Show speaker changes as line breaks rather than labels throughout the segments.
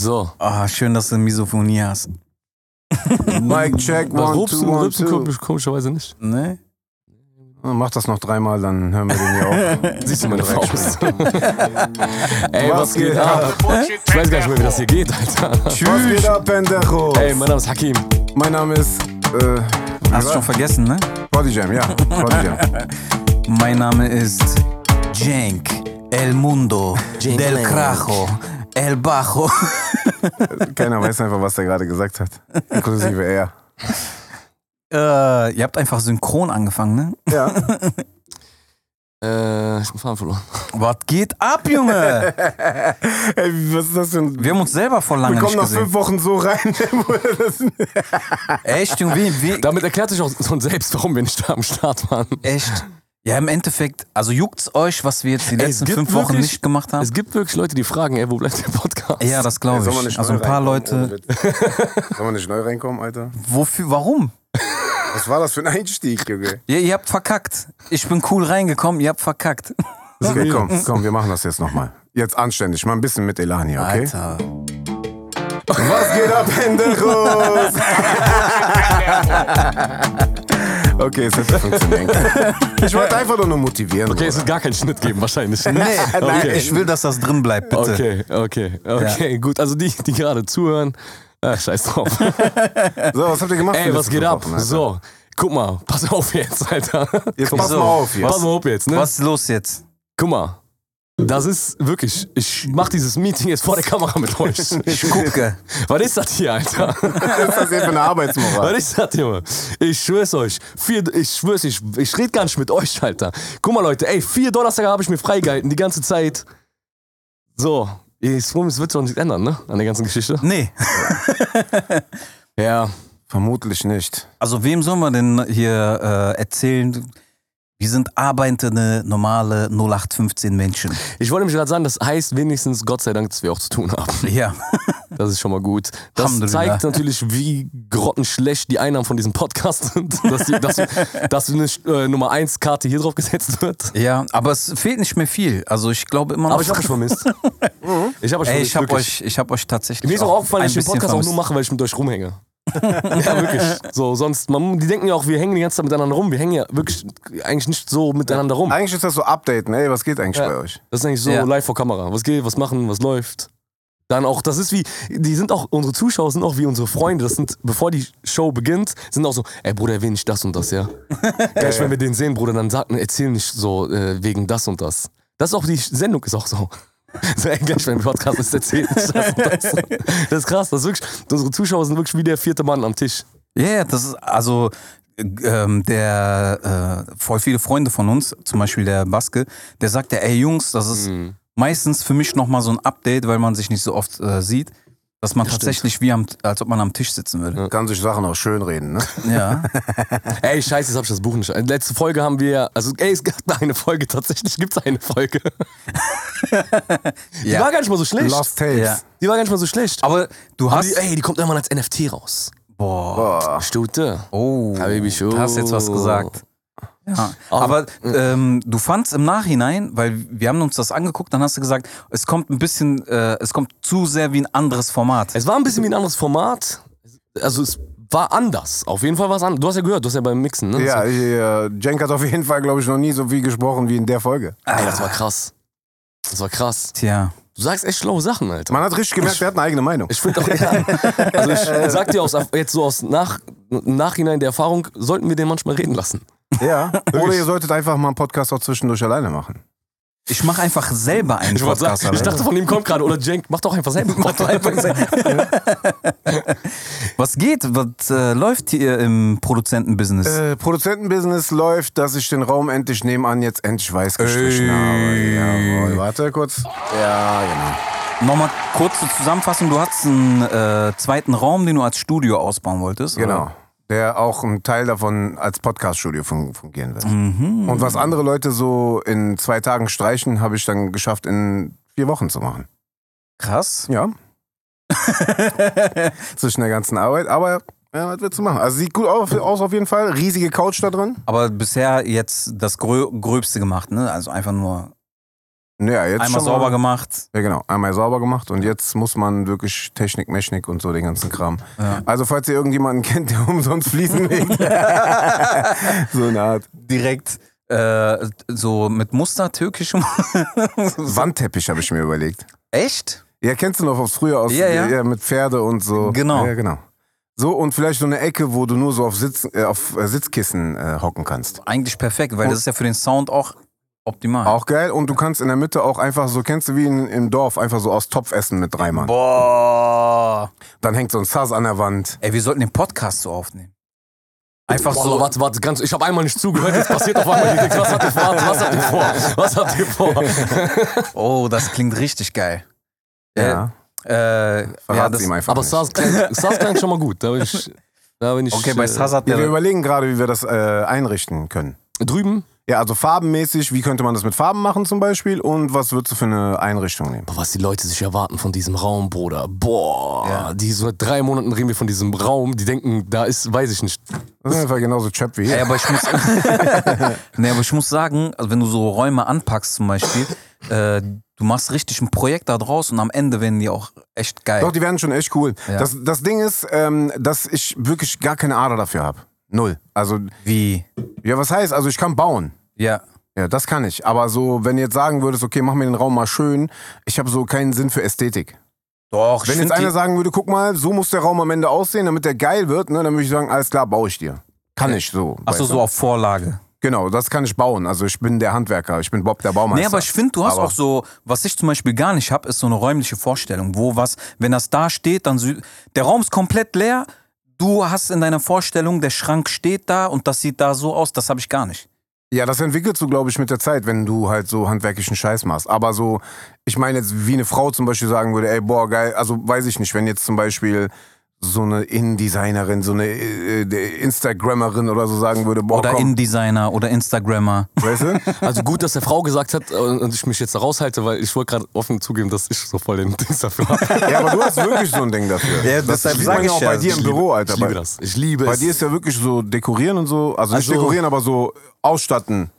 So.
Ah, schön, dass du Misophonie hast.
Mic check,
Was
one,
rupsen,
two, one,
rülpsen
two.
komisch- komischerweise nicht.
Ne?
Mach das noch dreimal, dann hören wir den hier auf.
Siehst du meine Faust? Ey, was, geht ab? Ich weiß gar nicht mehr, wie das hier geht, Alter.
Was geht ab, Pendejo?
Ey, mein Name ist Hakim.
Mein Name ist äh,
Hast du schon vergessen, ne?
Body Jam, ja. Body Jam.
Mein Name ist Cenk El Mundo Del Crajo El Bajo.
Keiner weiß einfach, was der gerade gesagt hat. Inklusive er.
äh, ihr habt einfach synchron angefangen, ne?
Ja.
Äh, ich bin Fahren verloren.
Was geht ab, Junge?
Ey, was ist das für ein.
Wir haben uns selber vor
Wir
lange
kommen
nicht
nach
gesehen.
fünf Wochen so rein.
Echt, Junge? Wie, wie,
Damit erklärt sich auch schon selbst, warum wir nicht da am Start waren.
echt? Ja, im Endeffekt, also juckt's euch, was wir jetzt die
Ey,
letzten fünf Wochen
wirklich-
nicht gemacht haben?
Es gibt wirklich Leute, die fragen, ey, wo bleibt der Podcast?
Ja, das glaube ich.
nicht
Also ein paar Leute.
Witz? Sollen wir nicht neu reinkommen, Alter?
Wofür? Warum?
Was war das für ein Einstieg, Junge?
Ja, ihr habt verkackt. Ich bin cool reingekommen, ihr habt verkackt.
Okay, komm, komm, wir machen das jetzt nochmal. Jetzt anständig, mal ein bisschen mit Elan hier, okay?
Alter.
Was geht ab, Penderos? okay, es wird funktionieren. Ich wollte einfach nur, motivieren.
Okay, es
Bruder.
wird gar keinen Schnitt geben, wahrscheinlich.
Nee,
Okay.
ich will, dass das drin bleibt, bitte.
Okay, okay, okay, gut. Also die, die gerade zuhören, ah, scheiß drauf.
So, was habt ihr gemacht?
Ey, was geht ab?
Alter?
So, guck mal, pass auf jetzt, Alter.
Jetzt pass
so.
mal auf hier.
Pass mal auf jetzt, ne?
Was ist los jetzt?
Guck mal. Das ist wirklich, ich mach dieses Meeting jetzt vor der Kamera mit euch.
Ich gucke.
Was ist das hier, Alter?
Was ist das hier für eine Arbeitsmoral?
Was ist das, Junge? Ich schwör's euch. Vier, ich schwör's, ich, ich red gar nicht mit euch, Alter. Guck mal, Leute, ey, vier Donnerstage habe ich mir freigehalten, die ganze Zeit. So, es wird doch nichts ändern, ne? An der ganzen Geschichte.
Nee.
Ja.
Vermutlich nicht.
Also wem soll man denn hier äh, erzählen? Wir sind arbeitende, normale 0815 Menschen.
Ich wollte mich gerade sagen, das heißt wenigstens, Gott sei Dank, dass wir auch zu tun haben.
Ja.
Das ist schon mal gut. Das zeigt natürlich, wie grottenschlecht die Einnahmen von diesem Podcast sind. Dass, die, dass, dass eine äh, Nummer 1 Karte hier drauf gesetzt wird.
Ja, aber es fehlt nicht mehr viel. Also ich glaube immer noch.
Aber ich habe euch vermisst. Ich habe euch
Ey,
vermisst.
ich
wirklich.
euch, ich hab euch tatsächlich.
Mir ist auch aufgefallen, dass ich den Podcast auch nur
vermisst.
mache, weil ich mit euch rumhänge. ja, wirklich. So, sonst, man, die denken ja auch, wir hängen die ganze Zeit miteinander rum. Wir hängen ja wirklich eigentlich nicht so miteinander rum.
Eigentlich ist das so Updaten, ey, was geht eigentlich
Ja.
bei euch?
Das ist eigentlich so
Ja.
live vor Kamera. Was geht, was machen, was läuft. Dann auch, das ist wie, die sind auch, unsere Zuschauer sind auch wie unsere Freunde. Das sind, bevor die Show beginnt, sind auch so, ey Bruder, erwähne nicht das und das, ja. Gleich, wenn wir den sehen, Bruder, dann sag, erzähl nicht so äh, wegen das und das. Das ist auch, die Sendung ist auch so. So, wenn wir Podcast ist, erzähl nicht das das. Das ist krass, das ist wirklich, unsere Zuschauer sind wirklich wie der vierte Mann am Tisch.
Ja, yeah, das ist also ähm, der äh, voll viele Freunde von uns, zum Beispiel der Baske, der sagte, ey Jungs, das ist
Mhm.
meistens für mich nochmal so ein Update, weil man sich nicht so oft äh, sieht, dass man tatsächlich wie am, als ob man am Tisch sitzen würde.
Kann sich Sachen auch schön reden, ne?
Ja.
Ey, scheiße, jetzt hab ich das Buch nicht. Letzte Folge haben wir, also ey, es gab eine Folge, tatsächlich gibt's eine Folge. Die
Ja.
war gar nicht mal so schlecht.
Lost Tapes.
Ja.
Die war gar nicht mal so schlecht.
Aber du
Aber
hast.
die, ey, die kommt irgendwann als NFT raus.
boah.
Boah.
Stute.
Oh.
Habibi, schon.
Du hast jetzt was gesagt. Ja. Aber ähm, du fandst im Nachhinein, weil wir haben uns das angeguckt, dann hast du gesagt, es kommt ein bisschen, äh, es kommt zu sehr wie ein anderes Format.
Es war ein bisschen wie ein anderes Format. Also es war anders. Auf jeden Fall war es anders. Du hast ja gehört, du hast ja beim Mixen, ne?
Ja, äh, Cenk hat auf jeden Fall, glaube ich, noch nie so viel gesprochen wie in der Folge.
Ey, das war krass. Das war krass.
Tja.
Du sagst echt schlaue Sachen, Alter.
Man hat richtig gemerkt, er hat eine eigene Meinung.
Ich finde auch, ja. Also ich sag dir aus, jetzt so aus nach, Nachhinein der Erfahrung, sollten wir den manchmal reden lassen.
Ja. Oder ihr solltet einfach mal einen Podcast auch zwischendurch alleine machen.
Ich mache einfach selber einen
Ich,
Podcast.
sagen, ich dachte, von ihm kommt gerade, oder Cenk, mach doch einfach selber.
Mach doch einfach selber. Was geht? Was äh, läuft hier im Produzentenbusiness?
Äh, Produzentenbusiness läuft, dass ich den Raum endlich nebenan jetzt endlich weiß gestrichen
Ey.
habe. Jawohl, warte kurz. Ja, genau.
Nochmal kurze Zusammenfassung. Du hattest einen äh, zweiten Raum, den du als Studio ausbauen wolltest.
Genau.
Oder?
Der auch ein Teil davon als Podcaststudio fun fungieren wird.
Mhm.
Und was andere Leute so in zwei Tagen streichen, habe ich dann geschafft, in vier Wochen zu machen.
Krass.
Ja. Zwischen der ganzen Arbeit. Aber ja, was willst du machen? Also sieht gut aus, aus auf jeden Fall. Riesige Couch da drin.
Aber bisher jetzt das Grö Gröbste gemacht, ne? Also einfach nur.
Ja, jetzt
Einmal sauber
mal,
gemacht.
Ja, genau. Einmal sauber gemacht und jetzt muss man wirklich Technik, Mechnik und so den ganzen Kram. Also, falls ihr irgendjemanden kennt, der umsonst Fliesen legt. so eine Art.
Direkt äh, so mit Muster, türkischem.
Wandteppich habe ich mir überlegt.
Echt?
Ja, kennst du noch aus früher aus
Ja, ja.
mit Pferde und so.
Genau.
Ja, genau. So und vielleicht so eine Ecke, wo du nur so auf, Sitz, äh, auf äh, Sitzkissen äh, hocken kannst.
Eigentlich perfekt, weil das ist ja für den Sound auch optimal.
Auch geil. Und du kannst in der Mitte auch einfach so, kennst du wie in, im Dorf, einfach so aus Topf essen mit drei Mann.
Boah.
Dann hängt so ein Sass an der Wand.
Ey, wir sollten den Podcast so aufnehmen. Einfach
Boah,
so.
warte, warte, ganz, ich habe einmal nicht zugehört, jetzt passiert auf einmal nichts. Was habt ihr vor? Was habt ihr vor? Was habt ihr vor?
Oh, das klingt richtig geil.
Ja.
Äh, ja,
Verrat
das,
ihm einfach.
Aber. Sars klingt, klingt schon mal gut. Da bin ich, da bin ich
okay, bei
äh,
Saz hat
Ja, wir
der.
überlegen gerade, wie wir das äh, einrichten können.
drüben.
Ja, also farbenmäßig, wie könnte man das mit Farben machen zum Beispiel und was würdest du für eine Einrichtung nehmen?
Boah, was die Leute sich erwarten von diesem Raum, Bruder. Boah,
Ja.
die so seit drei Monaten reden wir von diesem Raum. Die denken, da ist, weiß ich nicht.
Das ist einfach genauso Chap wie hier.
Ey, aber ich muss, nee, aber ich muss sagen, also wenn du so Räume anpackst zum Beispiel, äh, du machst richtig ein Projekt da draus und am Ende werden die auch echt geil.
Doch, die werden schon echt cool.
Ja.
Das, das Ding ist, ähm, dass ich wirklich gar keine Ader dafür habe. Null. Also,
Wie?
ja, was heißt? Also ich kann bauen.
Ja.
Ja, das kann ich. Aber so, wenn du jetzt sagen würdest, okay, mach mir den Raum mal schön, ich habe so keinen Sinn für Ästhetik.
Doch,
Wenn jetzt einer sagen würde, guck mal, so muss der Raum am Ende aussehen, damit der geil wird, ne, dann würde ich sagen, alles klar, baue ich dir. Kann ich so.
Achso, so auf Vorlage.
Genau, das kann ich bauen. Also ich bin der Handwerker, ich bin Bob der Baumeister.
Nee, aber ich finde, du hast
Aber-
auch so, was ich zum Beispiel gar nicht habe, ist so eine räumliche Vorstellung, wo was, wenn das da steht, dann der Raum ist komplett leer, du hast in deiner Vorstellung, der Schrank steht da und das sieht da so aus, das habe ich gar nicht.
Ja, das entwickelst du, glaube ich, mit der Zeit, wenn du halt so handwerklichen Scheiß machst. Aber so, ich meine jetzt, wie eine Frau zum Beispiel sagen würde, ey, boah, geil, also weiß ich nicht, wenn jetzt zum Beispiel so eine InDesignerin, so eine äh, äh, Instagrammerin oder so sagen würde, boah,
Oder
komm,
InDesigner oder Instagrammer.
weißt du?
Also gut, dass der Frau gesagt hat äh, und ich mich jetzt da raushalte, weil ich wollte gerade offen zugeben, dass ich so voll den Dings dafür habe.
ja, aber du hast wirklich so ein Ding dafür.
Ja,
das
deshalb
sieht
sag
man
ich
auch bei dir im
liebe-
Büro, Alter.
Ich liebe
Bei,
das. Ich liebe
bei
es.
dir ist ja wirklich so dekorieren und so, also nicht
Also-
dekorieren, aber so ausstatten.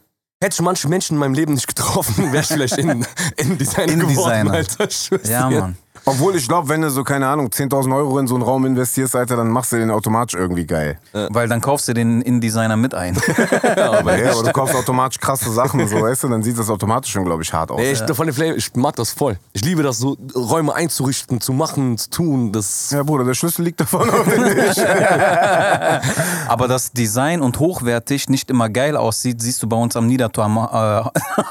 Hätte ich manche Menschen in meinem Leben nicht getroffen, wäre ich vielleicht in, in Design geworden,
InDesigner.
Alter.
Ja. Mann.
Obwohl ich glaube, wenn du so, keine Ahnung, 10.000 Euro in so einen Raum investierst, Alter, dann machst du den automatisch irgendwie geil.
Weil dann kaufst du den InDesigner mit ein.
Ja, aber
Ja, aber du kaufst automatisch krasse Sachen, so weißt du, dann sieht das automatisch schon, glaube ich, hart aus.
Nee, ich, von den Flame, ich mag das voll. Ich liebe das, so Räume einzurichten, zu machen, zu tun. Das
Ja, Bruder, der Schlüssel liegt davon auf.
Aber das Design und hochwertig nicht immer geil aussieht, siehst du bei uns am Niedertor am, äh,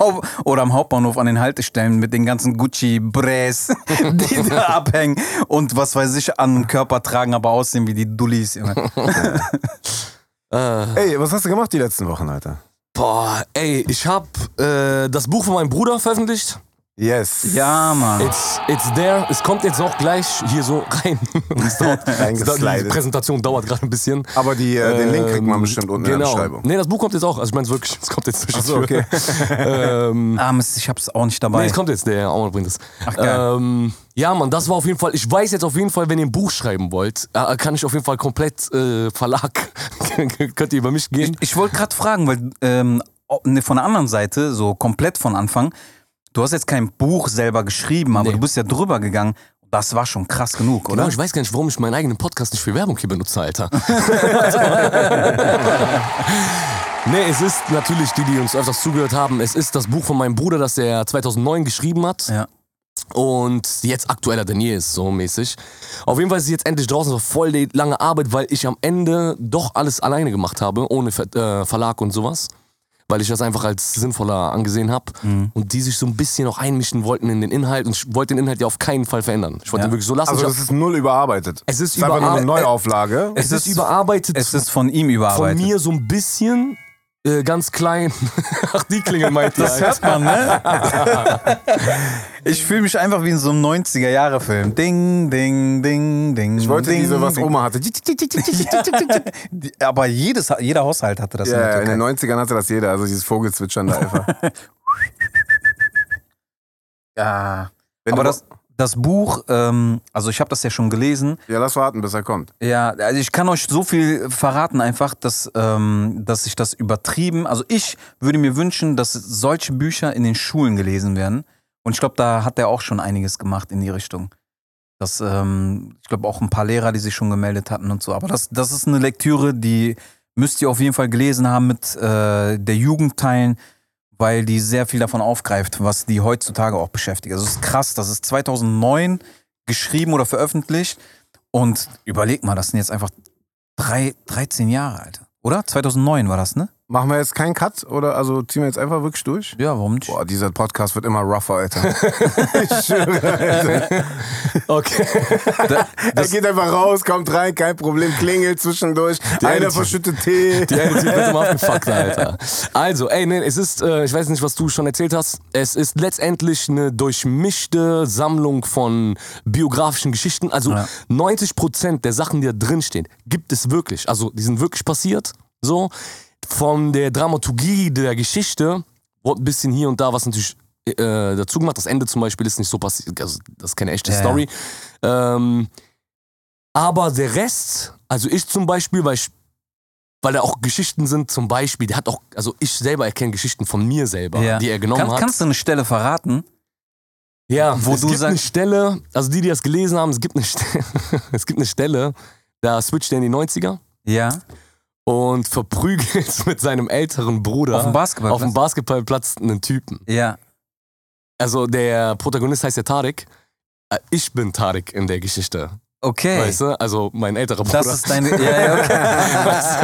oder am Hauptbahnhof an den Haltestellen mit den ganzen Gucci-Bräs, die da abhängen und was weiß ich an Körper tragen, aber aussehen wie die Dullis.
Äh,
Ey, was hast du gemacht die letzten Wochen, Alter?
boah, ey, ich hab äh, das Buch von meinem Bruder veröffentlicht.
Yes.
Ja, Mann.
It's, it's there. Es kommt jetzt auch gleich hier so rein. Es dauert, die Präsentation dauert gerade ein bisschen.
Aber die, äh, den Link kriegt man
Ähm,
bestimmt unten in der
genau.
Beschreibung.
Nee, das Buch kommt jetzt auch. Also ich meine es wirklich, es kommt jetzt durch die Tür.
okay.
ähm,
ah, Mist, ich hab's auch nicht
nee,
dabei.
es kommt jetzt, der Aumann bringt es.
Ach, geil.
Ähm, ja, Mann, das war auf jeden Fall, ich weiß jetzt auf jeden Fall, wenn ihr ein Buch schreiben wollt, äh, kann ich auf jeden Fall komplett äh, Verlag, könnt ihr über mich gehen.
Ich wollte gerade fragen, weil ähm, ne, von der anderen Seite, so komplett von Anfang, du hast jetzt kein Buch selber geschrieben, aber
Nee.
du bist ja drüber gegangen. Das war schon krass genug,
Genau,
oder?
ich weiß gar nicht, warum ich meinen eigenen Podcast nicht für Werbung hier benutze, Alter. nee, es ist natürlich, die, die uns öfters zugehört haben, es ist das Buch von meinem Bruder, das er 2009 geschrieben hat.
Ja.
Und jetzt aktueller denn je ist, so mäßig. Auf jeden Fall ist es jetzt endlich draußen, so voll die lange Arbeit, weil ich am Ende doch alles alleine gemacht habe, ohne Ver äh, Verlag und sowas. Weil ich das einfach als sinnvoller angesehen habe.
Mhm.
Und die sich so ein bisschen auch einmischen wollten in den Inhalt. Und ich wollte den Inhalt ja auf keinen Fall verändern. Ich wollte
Ja.
den wirklich so lassen.
Also
hab-
ist null überarbeitet.
Es ist
Es ist einfach nur eine
überar-
Neuauflage.
es ist überarbeitet.
Es ist von ihm
von
überarbeitet.
mir so ein bisschen, äh, ganz klein. Ach, die Klingel meint ihr.
Das hört man, ne? ich fühle mich einfach wie in so einem 90er-Jahre-Film. Ding, ding, ding, ding.
Ich wollte
ding,
diese, was
ding.
Oma hatte.
Aber jedes, jeder Haushalt hatte das in
Ja, in
Türkei.
den 90ern hatte das jeder, also dieses Vogelzwitschern da einfach.
Ja.
Wenn
Aber das, das Buch, ähm, also ich habe das ja schon gelesen.
Ja, lass warten, bis er kommt.
Ja, also ich kann euch so viel verraten einfach, dass, ähm, dass ich das übertrieben, also ich würde mir wünschen, dass solche Bücher in den Schulen gelesen werden, Und ich glaube, da hat er auch schon einiges gemacht in die Richtung. Das, ähm, ich glaube auch ein paar Lehrer, die sich schon gemeldet hatten und so. Aber das, das ist eine Lektüre, die müsst ihr auf jeden Fall gelesen haben mit äh, der Jugend teilen, weil die sehr viel davon aufgreift, was die heutzutage auch beschäftigt. Also es ist krass, das ist 2009 geschrieben oder veröffentlicht und überleg mal, das sind jetzt einfach drei, 13 Jahre, Alter. Oder? 2009 war das, ne?
Machen wir jetzt keinen Cut oder also ziehen wir jetzt einfach wirklich durch?
Ja, warum nicht?
Boah, dieser Podcast wird immer rougher, Alter. ich schwöre, Alter.
Okay.
er geht einfach raus, kommt rein, kein Problem, klingelt zwischendurch. Einer verschüttet Tee.
Die Typ wird immer abgefuckt, Alter. Also, ey, nee, es ist, äh, ich weiß nicht, was du schon erzählt hast. Es ist letztendlich eine durchmischte Sammlung von biografischen Geschichten. Also
Ja.
90% der Sachen, die da drinstehen, gibt es wirklich. Also, die sind wirklich passiert. So. Von der Dramaturgie der Geschichte wurde ein bisschen hier und da was natürlich äh, dazu gemacht. Das Ende zum Beispiel ist nicht so passiert. Also, das ist keine echte
Ja, ja.
Story. Ähm, aber der Rest, also ich zum Beispiel, weil ich weil da auch Geschichten sind, zum Beispiel, der hat auch, also ich selber erkenne Geschichten von mir selber,
Ja.
die er genommen
Kann,
hat.
kannst du eine Stelle verraten?
ja,
wo
es
du
gibt eine Stelle, also die, die das gelesen haben, es gibt eine Stelle, es gibt eine Stelle, da switcht er in die 90er
Ja.
Und verprügelt mit seinem älteren Bruder
Auf dem Basketballplatz?
auf dem Basketballplatz einen Typen.
Ja.
Also der Protagonist heißt ja Tarek. Äh, Ich bin Tarek in der Geschichte.
Okay.
Weißt du? Also mein älterer Bruder.
Das ist deine. Ja, ja, okay.
weißt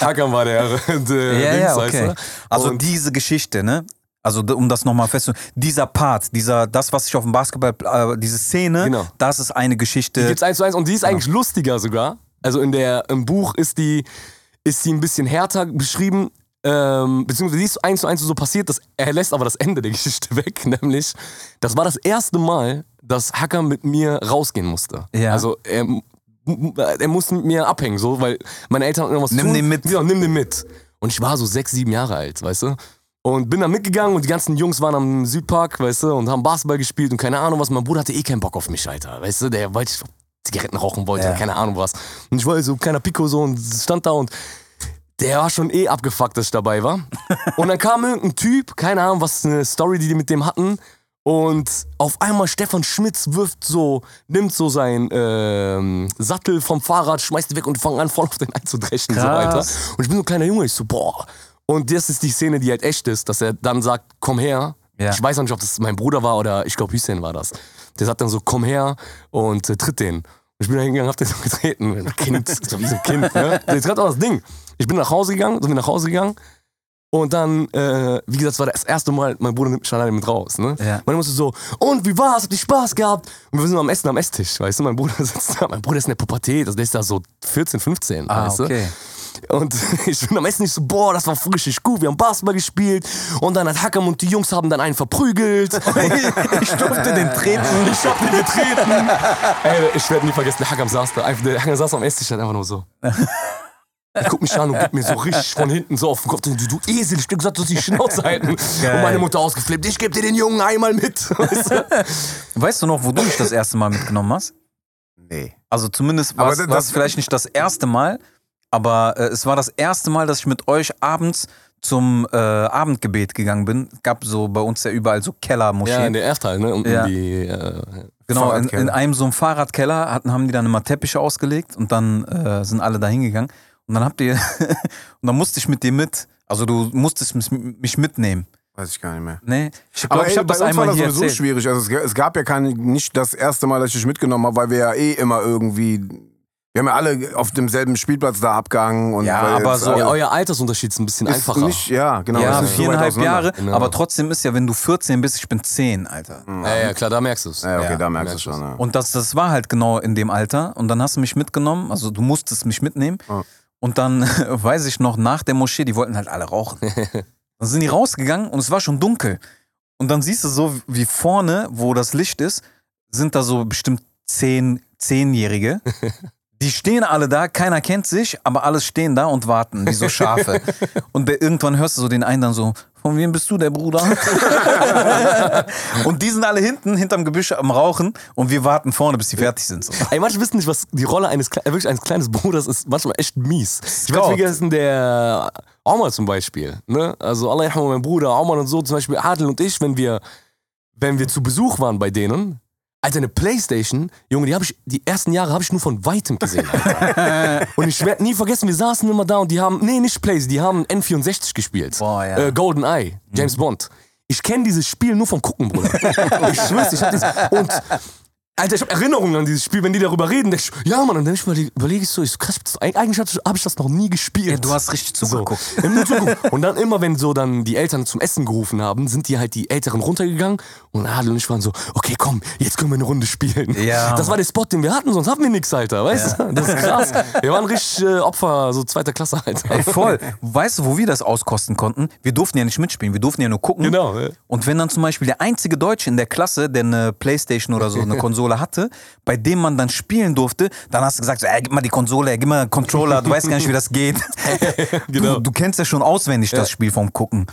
du? Hackern war der, der
ja,
Dings,
ja,
weißt
okay.
du?
Also
Und-
diese Geschichte, ne? Also um das nochmal festzustellen, dieser Part, dieser, das, was ich auf dem Basketball, äh, diese Szene,
Genau.
das ist eine
Die
Geschichte.
gibt's eins zu eins und die ist eigentlich lustiger sogar. Also in der, im Buch ist die, ist die ein bisschen härter beschrieben. Ähm, beziehungsweise die ist eins zu eins so passiert, dass er lässt aber das Ende der Geschichte weg, nämlich das war das erste Mal, dass Hacker mit mir rausgehen musste.
Ja.
Also er, er musste mit mir abhängen, so, weil meine Eltern hatten irgendwas zu
Nimm
tun.
den mit.
Ja, nimm den mit. Und ich war so sechs, sieben Jahre alt, weißt du? Und bin da mitgegangen und die ganzen Jungs waren am Südpark, weißt du, und haben Basketball gespielt und keine Ahnung was. Mein Bruder hatte eh keinen Bock auf mich, Alter, weißt du? Der wollte Zigaretten rauchen wollte,
Ja.
keine Ahnung was. Und ich war so ein kleiner Pico so und stand da und der war schon eh abgefuckt, dass ich dabei war. Und dann kam irgendein Typ, keine Ahnung, was eine Story, die die mit dem hatten. Und auf einmal Stefan Schmitz wirft so, nimmt so seinen ähm, Sattel vom Fahrrad, schmeißt ihn weg und fangen an, voll auf den einzudreschen. So,
Krass.
Alter. Und ich bin so ein kleiner Junge, ich so, boah. Und das ist die Szene, die halt echt ist, dass er dann sagt, komm her.
Ja.
Ich weiß auch nicht, ob das mein Bruder war oder ich glaube Hüseyin war das. Der sagt dann so, komm her und äh, tritt den. Ich bin da hingegangen, hab den so getreten. Kind, so wie so ein Kind, ne? Jetzt gerade auch das Ding. Ich bin nach Hause gegangen, sind wir nach Hause gegangen. Und dann, äh, wie gesagt, es war das erste Mal, mein Bruder nimmt mich alleine mit raus. Ne?
Ja.
Meine musste so, und wie war's? Habt ihr Spaß gehabt? Und wir sind am Essen am Esstisch, weißt du? Mein Bruder sitzt da, mein Bruder ist in der Pubertät, also der ist da so 14, 15,
ah,
weißt du?
okay.
Und ich bin am Essen nicht so, boah, das war richtig gut, wir haben Basketball gespielt. Und dann hat Hackam und die Jungs haben dann einen verprügelt.
Ich durfte den treten.
Ich hab den getreten. Ey, ich werde nie vergessen, der Hackam saß da. Einfach, der Hackam saß am Esstisch, hat einfach nur so. Er guckt mich an und gibt mir so richtig von hinten so auf den Kopf. Du, du Esel, ich hab dir gesagt, du sollst die Schnauze halten. Und meine Mutter ausgeflippt, ich geb dir den Jungen einmal mit. Weißt du?
Weißt du noch, wo du mich das erste Mal mitgenommen hast?
Nee.
Also zumindest war es vielleicht nicht das erste Mal, aber äh, es war das erste Mal, dass ich mit euch abends zum äh, Abendgebet gegangen bin. Es gab so bei uns ja überall so Kellermoscheen.
Ja, in der Erdteil, ne? Und
Ja.
in die, äh,
Genau, in, in einem so einem Fahrradkeller hatten, haben die dann immer Teppiche ausgelegt und dann äh, sind alle da hingegangen. Und dann habt ihr, und dann musste ich mit dir mit, also du musstest mich, mitnehmen.
Weiß ich gar nicht mehr.
Nee, ich
Aber
glaube, ich habe das einmal
war das
hier
sowieso
erzählt.
schwierig. Also es, es gab ja kein, nicht das erste Mal, dass ich dich mitgenommen habe, weil wir ja eh immer irgendwie. Wir haben ja alle auf demselben Spielplatz da abgehangen. Und
Ja, aber
jetzt
so-
ja, euer Altersunterschied ist ein bisschen
ist
einfacher.
Nicht, ja, genau.
Ja,
so
viereinhalb
auseinander.
Jahre,
Genau.
aber trotzdem ist ja, wenn du 14 bist, ich bin 10, Alter.
ja, ja, klar, da merkst du es.
Ja, okay,
Ja,
da merkst du schon. Ja.
Und das, das war halt genau in dem Alter. Und dann hast du mich mitgenommen, also du musstest mich mitnehmen.
Ja.
Und dann weiß ich noch, nach der Moschee, die wollten halt alle rauchen. Dann sind die rausgegangen und es war schon dunkel. Und dann siehst du so, wie vorne, wo das Licht ist, sind da so bestimmt zehn, Zehnjährige. Die stehen alle da, keiner kennt sich, aber alle stehen da und warten, wie so Schafe. Und der, irgendwann hörst du so den einen dann so, von wem bist du der Bruder? und die sind alle hinten, hinterm Gebüsch am Rauchen und wir warten vorne, bis die fertig sind. So.
Ey, manche wissen nicht, was die Rolle eines, wirklich eines kleines Bruders ist. Manchmal echt mies. Ich werde
Scout.
vergessen, der Omar zum Beispiel. Ne? Also, Allah mein Bruder, Omar und so, zum Beispiel Adel und ich, wenn wir wenn wir zu Besuch waren bei denen, Alter, eine Playstation, Junge, die habe ich, die ersten Jahre habe ich nur von weitem gesehen, Alter. und ich werde nie vergessen, wir saßen immer da und die haben, nee, nicht Plays, die haben N64 gespielt.
Boah, ja.
Äh, Golden Eye, James Bond. Ich kenne dieses Spiel nur vom Gucken, Bruder. ich schwör's, ich hab dieses, und Alter, ich habe Erinnerungen an dieses Spiel, wenn die darüber reden. denk Ich, ja, Mann, und dann überlege überleg ich so, ich so krass, eigentlich habe ich das noch nie gespielt.
Ja, du hast richtig zugeguckt.
So. Und dann immer, wenn so dann die Eltern zum Essen gerufen haben, sind die halt die Älteren runtergegangen und Adel und ich waren so, okay, komm, jetzt können wir eine Runde spielen.
Ja,
Das war der Spot, den wir hatten, sonst hatten wir nichts, Alter, weißt du? Das ist krass. Wir waren richtig äh, Opfer, so zweiter Klasse, Alter.
Ey, voll. Weißt du, wo wir das auskosten konnten? Wir durften ja nicht mitspielen, wir durften ja nur gucken.
Genau. ja.
Und wenn dann zum Beispiel der einzige Deutsche in der Klasse, der eine Playstation oder so eine Konsole hatte, bei dem man dann spielen durfte, dann hast du gesagt, so, ey, gib mal die Konsole, ey, gib mal einen Controller, du weißt gar nicht, wie das geht.
Genau.
du, du kennst ja schon auswendig das Spiel vom Gucken.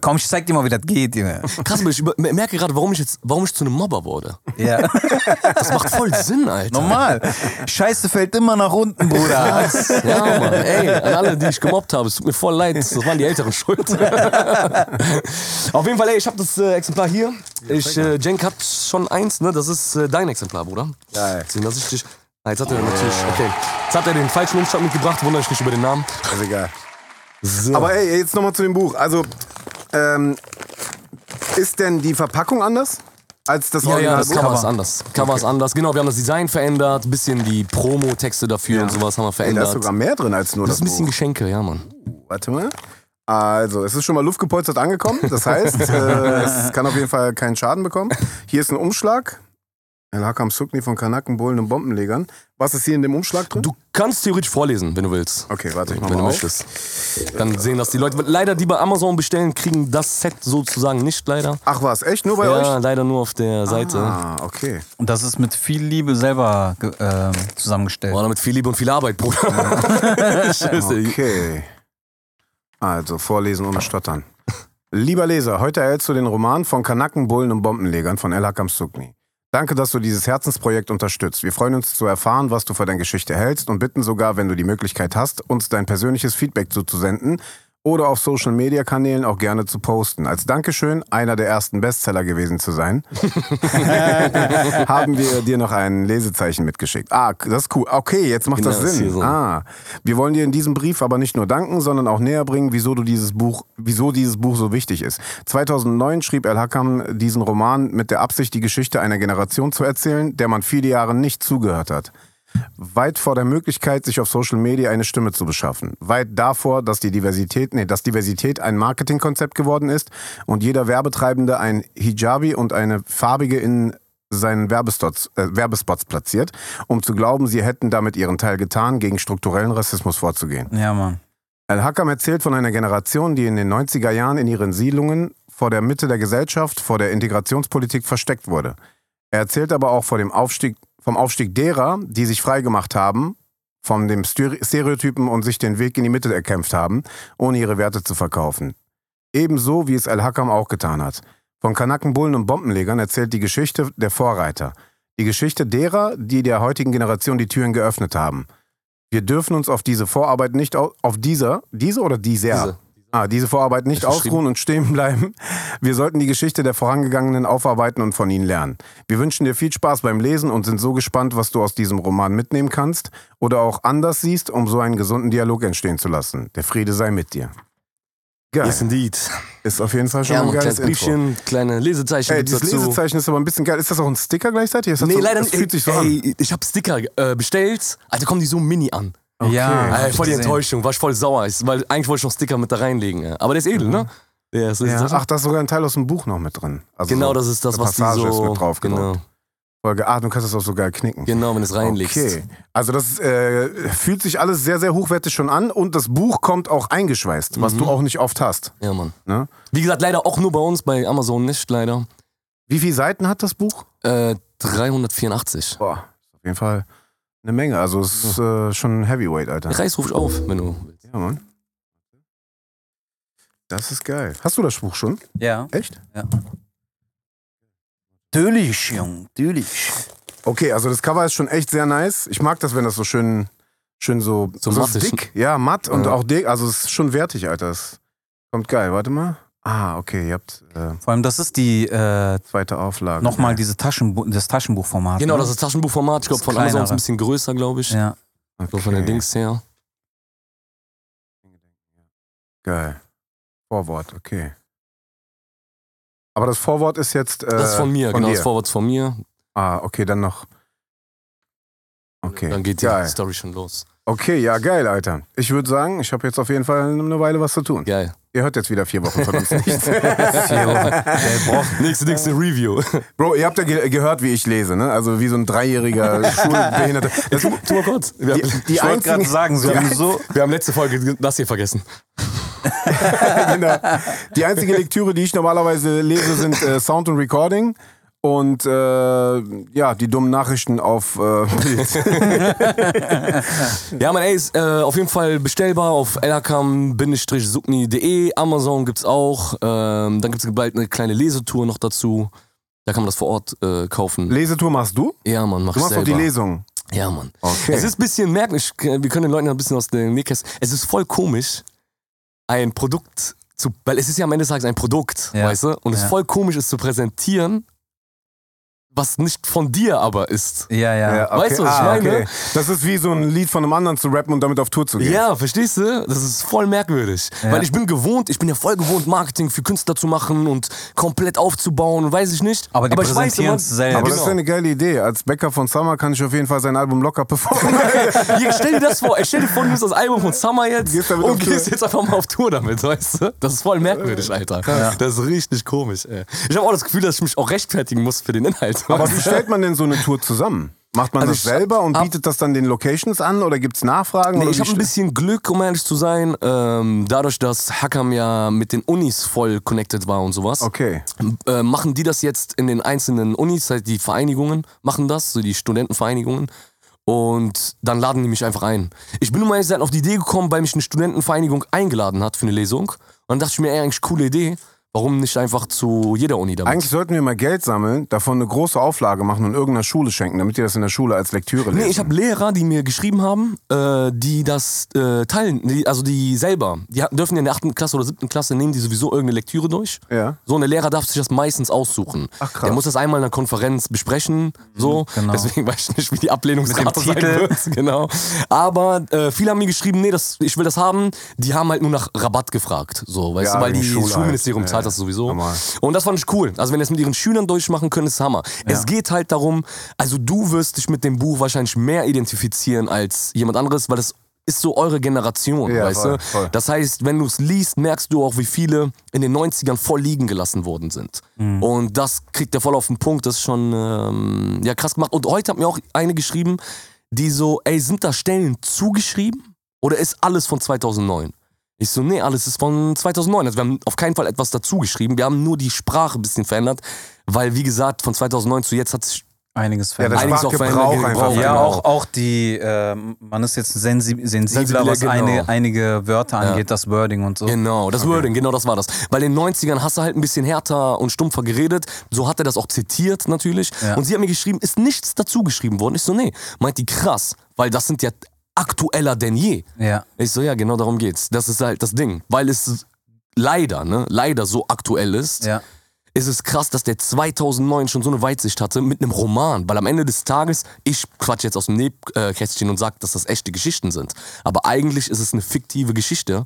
Komm, ich zeig dir mal, wie das geht, Junge.
Krass, aber ich merke gerade, warum ich jetzt, warum ich zu einem Mobber wurde.
Ja.
Das macht voll Sinn, Alter.
Normal. Scheiße fällt immer nach unten, Bruder.
Ja, Mann, ey, an alle, die ich gemobbt habe, es tut mir voll leid, das waren die Älteren schuld. Auf jeden Fall, ey, ich habe das äh, Exemplar hier. Ich, äh, Jenk hat schon eins, ne? Das ist äh, dein Exemplar, Bruder.
Geil.
Deswegen, dass ich dich. Ah, jetzt hat er natürlich, okay. Jetzt hat er den falschen Umschlag mitgebracht, wundere ich nicht über den Namen.
ist egal.
So.
Aber ey, jetzt nochmal zu dem Buch. Also, ähm, ist denn die Verpackung anders als das
ja, ja,
Original?
das Cover ist anders. Cover ist anders. Genau, wir haben das Design verändert, bisschen die Promo-Texte dafür und sowas haben wir
Ey, da
verändert.
ist sogar mehr drin als nur
das
das,
ist ein bisschen
Buch.
Geschenke, ja, Mann.
Warte mal. Also, es ist schon mal luftgepolstert angekommen. Das heißt, äh, es kann auf jeden Fall keinen Schaden bekommen. Hier ist ein Umschlag. El Hakam Sukni von Kanaken, Bullen und Bombenlegern. Was ist hier in dem Umschlag drin?
Du kannst theoretisch vorlesen, wenn du willst.
Okay, warte, ich mach
wenn du
mal auf.
möchtest. Dann sehen das die Leute. Leider, die bei Amazon bestellen, kriegen das Set sozusagen nicht leider.
Ach was, echt? Nur bei
Ja,
euch?
leider nur auf der Seite.
Ah, okay.
Und das ist mit viel Liebe selber ähm, zusammengestellt.
Boah, damit viel Liebe und viel Arbeit, Bruder. Scheiße.
Okay. Also, vorlesen ohne Stottern. Lieber Leser, heute erhältst du den Roman von Kanaken, Bullen und Bombenlegern von El Hakam Sukni. Danke, dass du dieses Herzensprojekt unterstützt. Wir freuen uns zu erfahren, was du für deine Geschichte hältst und bitten sogar, wenn du die Möglichkeit hast, uns dein persönliches Feedback zuzusenden oder auf Social Media Kanälen auch gerne zu posten. Als Dankeschön, einer der ersten Bestseller gewesen zu sein, haben wir dir noch ein Lesezeichen mitgeschickt. Ah, das ist cool. Okay, jetzt macht das
Genau, ist
Sinn.
so.
Ah, wir wollen dir in diesem Brief aber nicht nur danken, sondern auch näher bringen, wieso du dieses Buch, wieso dieses Buch so wichtig ist. 2009 schrieb El Hakam diesen Roman mit der Absicht, die Geschichte einer Generation zu erzählen, der man viele Jahre nicht zugehört hat. Weit vor der Möglichkeit, sich auf Social Media eine Stimme zu beschaffen. Weit davor, dass die Diversität, nee, dass Diversität ein Marketingkonzept geworden ist und jeder Werbetreibende ein Hijabi und eine farbige in seinen Werbespots, äh, Werbespots platziert, um zu glauben, sie hätten damit ihren Teil getan, gegen strukturellen Rassismus vorzugehen.
Ja, Mann.
Al-Hakam erzählt von einer Generation, die in den 90er Jahren in ihren Siedlungen vor der Mitte der Gesellschaft, vor der Integrationspolitik versteckt wurde. Er erzählt aber auch vor dem Aufstieg, vom Aufstieg derer, die sich freigemacht haben, von dem Stere- Stereotypen und sich den Weg in die Mitte erkämpft haben, ohne ihre Werte zu verkaufen. Ebenso wie es Al-Hakam auch getan hat. Von Kanaken, Bullen und Bombenlegern erzählt die Geschichte der Vorreiter. Die Geschichte derer, die der heutigen Generation die Türen geöffnet haben. Wir dürfen uns auf diese Vorarbeit nicht au auf dieser, diese oder dieser?
Diese.
Ah, diese Vorarbeit nicht
Ist
ausruhen und stehen bleiben. Wir sollten die Geschichte der vorangegangenen aufarbeiten und von ihnen lernen. Wir wünschen dir viel Spaß beim Lesen und sind so gespannt, was du aus diesem Roman mitnehmen kannst oder auch anders siehst, um so einen gesunden Dialog entstehen zu lassen. Der Friede sei mit dir. Geil.
Yes, indeed.
Ist auf jeden Fall schon
Ja,
ein geiles
kleines
Intro.
Briefchen, kleine Lesezeichen
Ey, dieses
dazu.
Lesezeichen ist aber ein bisschen geil. Ist das auch ein Sticker gleichzeitig? Hat
Nee,
so,
leider nicht.
fühlt sich so an.
ich hab Sticker äh, bestellt, Alter, kommen die so mini an.
Ja, hab
Ey,
ich
voll die
gesehen.
Enttäuschung, war ich voll sauer, ich- weil eigentlich wollte ich noch Sticker mit da reinlegen. ja. Aber der ist edel, ne? Der ist,
Ja. Ach, da ist sogar ein Teil aus dem Buch noch mit drin. Also
genau,
so
das ist das, was die
Passage
so...
ist mit drauf
genau.
Folge. Ah, du kannst das auch so geil knicken.
genau, wenn du es reinlegst.
Okay, also das äh, fühlt sich alles sehr, sehr hochwertig schon an und das Buch kommt auch eingeschweißt, was
Mhm.
du auch nicht oft hast.
Ja, Mann.
Ne?
Wie gesagt, leider auch nur bei uns, bei Amazon nicht, leider.
Wie viele Seiten hat das Buch?
Äh, 384.
Boah, auf jeden Fall eine Menge. Also es ist äh, schon ein Heavyweight, Alter.
Reis ruf ich auf, wenn du willst.
Ja, Mann. Das ist geil. Hast du das Buch schon?
Ja.
Echt?
Natürlich, Jung, natürlich.
Okay, also das Cover ist schon echt sehr nice. Ich mag das, wenn das so schön, schön so,
So
so
mattig.
dick. Ja, matt und
Ja.
auch dick. Also es ist schon wertig, Alter. Das kommt geil. Warte mal. Ah, okay, ihr habt äh,
Vor allem, das ist die, äh,
zweite Auflage.
nochmal diese Taschenbu das Taschenbuchformat.
Genau,
ne?
das ist Taschenbuchformat. Ich glaube,
Das
von Amazon ist ein bisschen größer, glaube ich.
Ja.
So von den
Okay.
Dings her.
Geil. Vorwort, okay. Aber das Vorwort ist jetzt. Äh,
Das ist von mir, genau.
dir.
Das Vorwort ist von mir.
Ah, okay, dann noch. Okay.
Dann geht die
geil.
Story schon los.
Okay, ja, geil, Alter. Ich würde sagen, ich habe jetzt auf jeden Fall eine Weile was zu tun.
Geil.
Ihr hört jetzt wieder vier Wochen von uns nichts.
Nächste, nächste Review.
Bro, ihr habt ja ge gehört, wie ich lese, ne? Also wie so ein dreijähriger Schulbehinderter. Das,
Tu mal kurz. Wir,
die,
haben-
die
Ich wollte gerade sagen, so,
die,
so
wir haben letzte Folge das hier vergessen.
genau. die einzige Lektüre, die ich normalerweise lese, sind äh, Sound und Recording. Und äh, ja, die dummen Nachrichten auf äh, Bild.
Ja, man, ey, ist äh, auf jeden Fall bestellbar auf elakam-sukni.de. Amazon gibt's auch. Ähm, dann gibt's bald eine kleine Lesetour noch dazu. Da kann man das vor Ort äh, kaufen.
Lesetour machst du?
ja, Mann, mach
Du
ich
machst auch
selber.
die Lesung.
Ja, Mann.
Okay.
Es ist ein bisschen merkwürdig. Wir können den Leuten ein bisschen aus den Nähkästchen. Es ist voll komisch, ein Produkt zu. Weil es ist ja am Ende des Tages ein Produkt,
Ja.
weißt du? Und es
Ja.
ist voll komisch, es zu präsentieren, was nicht von dir aber ist.
ja, ja.
Ja,
Weißt du, was ich meine?
Das ist wie so ein Lied von einem anderen zu rappen und damit auf Tour zu gehen.
Ja, verstehst du? Das ist voll merkwürdig.
Ja.
Weil ich bin gewohnt, ich bin ja voll gewohnt, Marketing für Künstler zu machen und komplett aufzubauen und weiß ich nicht.
Aber die
ich weiß
präsentieren
immer-
es selber.
Aber
genau.
das ist eine geile Idee. Als Bäcker von Summer kann ich auf jeden Fall sein Album locker performen.
Hier, stell dir das vor, ey, stell dir vor, du nimmst das Album von Summer jetzt
Gehst
und
auf Tour.
gehst jetzt einfach mal auf Tour damit, weißt du? Das ist voll merkwürdig, Alter. Das ist richtig komisch, ey. Ich habe auch das Gefühl, dass ich mich auch rechtfertigen muss für den Inhalt.
Aber wie stellt man denn so eine Tour zusammen? Macht man
Also
das selber und bietet das dann den Locations an oder gibt es Nachfragen?
Nee, ich habe ein bisschen Glück, um ehrlich zu sein. Ähm, dadurch, dass Hackam ja mit den Unis voll connected war und sowas,
Okay.
äh, machen die das jetzt in den einzelnen Unis, halt die Vereinigungen machen das, so die Studentenvereinigungen. Und dann laden die mich einfach ein. Ich bin nur mal auf die Idee gekommen, weil mich eine Studentenvereinigung eingeladen hat für eine Lesung. Und dann dachte ich mir, ey, eigentlich coole Idee. Warum nicht einfach zu jeder Uni damit?
Eigentlich sollten wir mal Geld sammeln, davon eine große Auflage machen und irgendeiner Schule schenken, damit die das in der Schule als Lektüre lesen.
Nee, ich habe Lehrer, die mir geschrieben haben, äh, die das äh, teilen, die, also die selber, die dürfen ja in der 8. Klasse oder 7. Klasse nehmen die sowieso irgendeine Lektüre durch.
Ja.
So, und der Lehrer darf sich das meistens aussuchen.
Ach, krass.
Der muss das einmal in einer Konferenz besprechen, so.
genau.
Deswegen weiß ich nicht, wie die
dem
sein
Titel.
wird. Genau. Aber äh, viele haben mir geschrieben, nee, das, ich will das haben. Die haben halt nur nach Rabatt gefragt, so, weißt
Ja,
du, weil die
halt.
Schulministerium
Ja,
zahlt
ja.
das sowieso.
Normal.
Und das fand ich cool. Also wenn die es mit ihren Schülern durchmachen können, ist Hammer. Es geht halt darum, also du wirst dich mit dem Buch wahrscheinlich mehr identifizieren als jemand anderes, weil das ist so eure Generation,
Ja,
weißt
voll,
du?
voll.
Das heißt, wenn du es liest, merkst du auch, wie viele in den 90ern voll liegen gelassen worden sind.
Mhm.
Und das kriegt er voll auf den Punkt. Das ist schon ähm, ja, krass gemacht. Und heute hat mir auch eine geschrieben, die so, ey, sind da Stellen zugeschrieben? Oder ist alles von 2009? Ich so, nee, alles ist von 2009. Also wir haben auf keinen Fall etwas dazu geschrieben. Wir haben nur die Sprache ein bisschen verändert, weil wie gesagt, von 2009 zu jetzt hat sich
Einiges
Ja, der
verändert.
Einiges auch verändert,
einfach.
Gebrauch,
Ja,
genau.
auch, auch die, ähm, man ist jetzt sensi sensibler,
Sensibler,
was
genau.
eine, einige Wörter angeht, das Wording und so.
Genau, das Wording, genau das war das. Weil in den 90ern hast du halt ein bisschen härter und stumpfer geredet. So hat er das auch zitiert natürlich.
Ja.
Und sie hat mir geschrieben, ist nichts dazu geschrieben worden. Ich so, nee. Meint die krass, weil das sind ja aktueller denn je.
Ja.
Ich so, ja, genau darum geht's. Das ist halt das Ding. Weil es leider, ne, leider so aktuell ist,
Ja.
ist es krass, dass der 2009 schon so eine Weitsicht hatte mit einem Roman. Weil am Ende des Tages, ich quatsch jetzt aus dem Nebkästchen und sag, dass das echte Geschichten sind. Aber eigentlich ist es eine fiktive Geschichte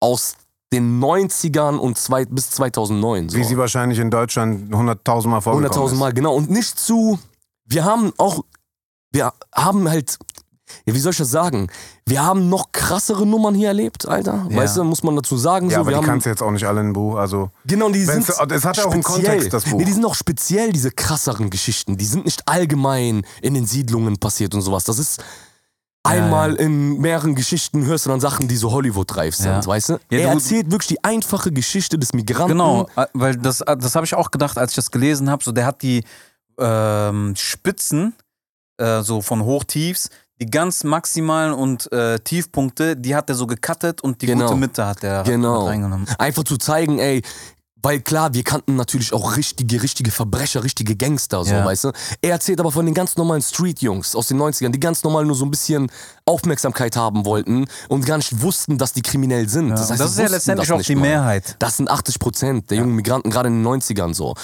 aus den 90ern und zwei, bis 2009. So.
Wie sie wahrscheinlich in Deutschland 100.000 Mal vorgekommen
100.000 Mal, genau. Und nicht zu. Wir haben auch. Wir haben halt. Ja, wie soll ich das sagen? Wir haben noch krassere Nummern hier erlebt, Alter.
Ja.
Weißt du, muss man dazu sagen.
Ja,
so,
aber
wir
die
haben,
kannst du jetzt auch nicht alle in ein Buch. Also
Genau, die sind.
es hat ja auch einen
speziell.
Kontext, das Buch.
Nee, die sind auch speziell, diese krasseren Geschichten. Die sind nicht allgemein in den Siedlungen passiert und sowas. Das ist. Einmal in mehreren Geschichten hörst du dann Sachen, die so Hollywood-reif sind,
Ja.
weißt du? Er erzählt wirklich die einfache Geschichte des Migranten.
Genau, äh, weil das, äh, das habe ich auch gedacht, als ich das gelesen habe. So, der hat die ähm, Spitzen, äh, so von Hochtiefs, die ganz maximalen und äh, Tiefpunkte, die hat er so gecuttet und die
Genau.
gute Mitte hat er
Genau.
mit reingenommen.
Einfach zu zeigen, ey, Weil klar, wir kannten natürlich auch richtige, richtige Verbrecher, richtige Gangster, so,
Ja.
weißt du. Er erzählt aber von den ganz normalen Street-Jungs aus den 90ern, die ganz normal nur so ein bisschen Aufmerksamkeit haben wollten und gar nicht wussten, dass die kriminell sind.
Das,
heißt,
das ist ja letztendlich auch die
mal.
Mehrheit.
Das sind 80 Prozent der jungen Migranten, gerade in den 90ern so.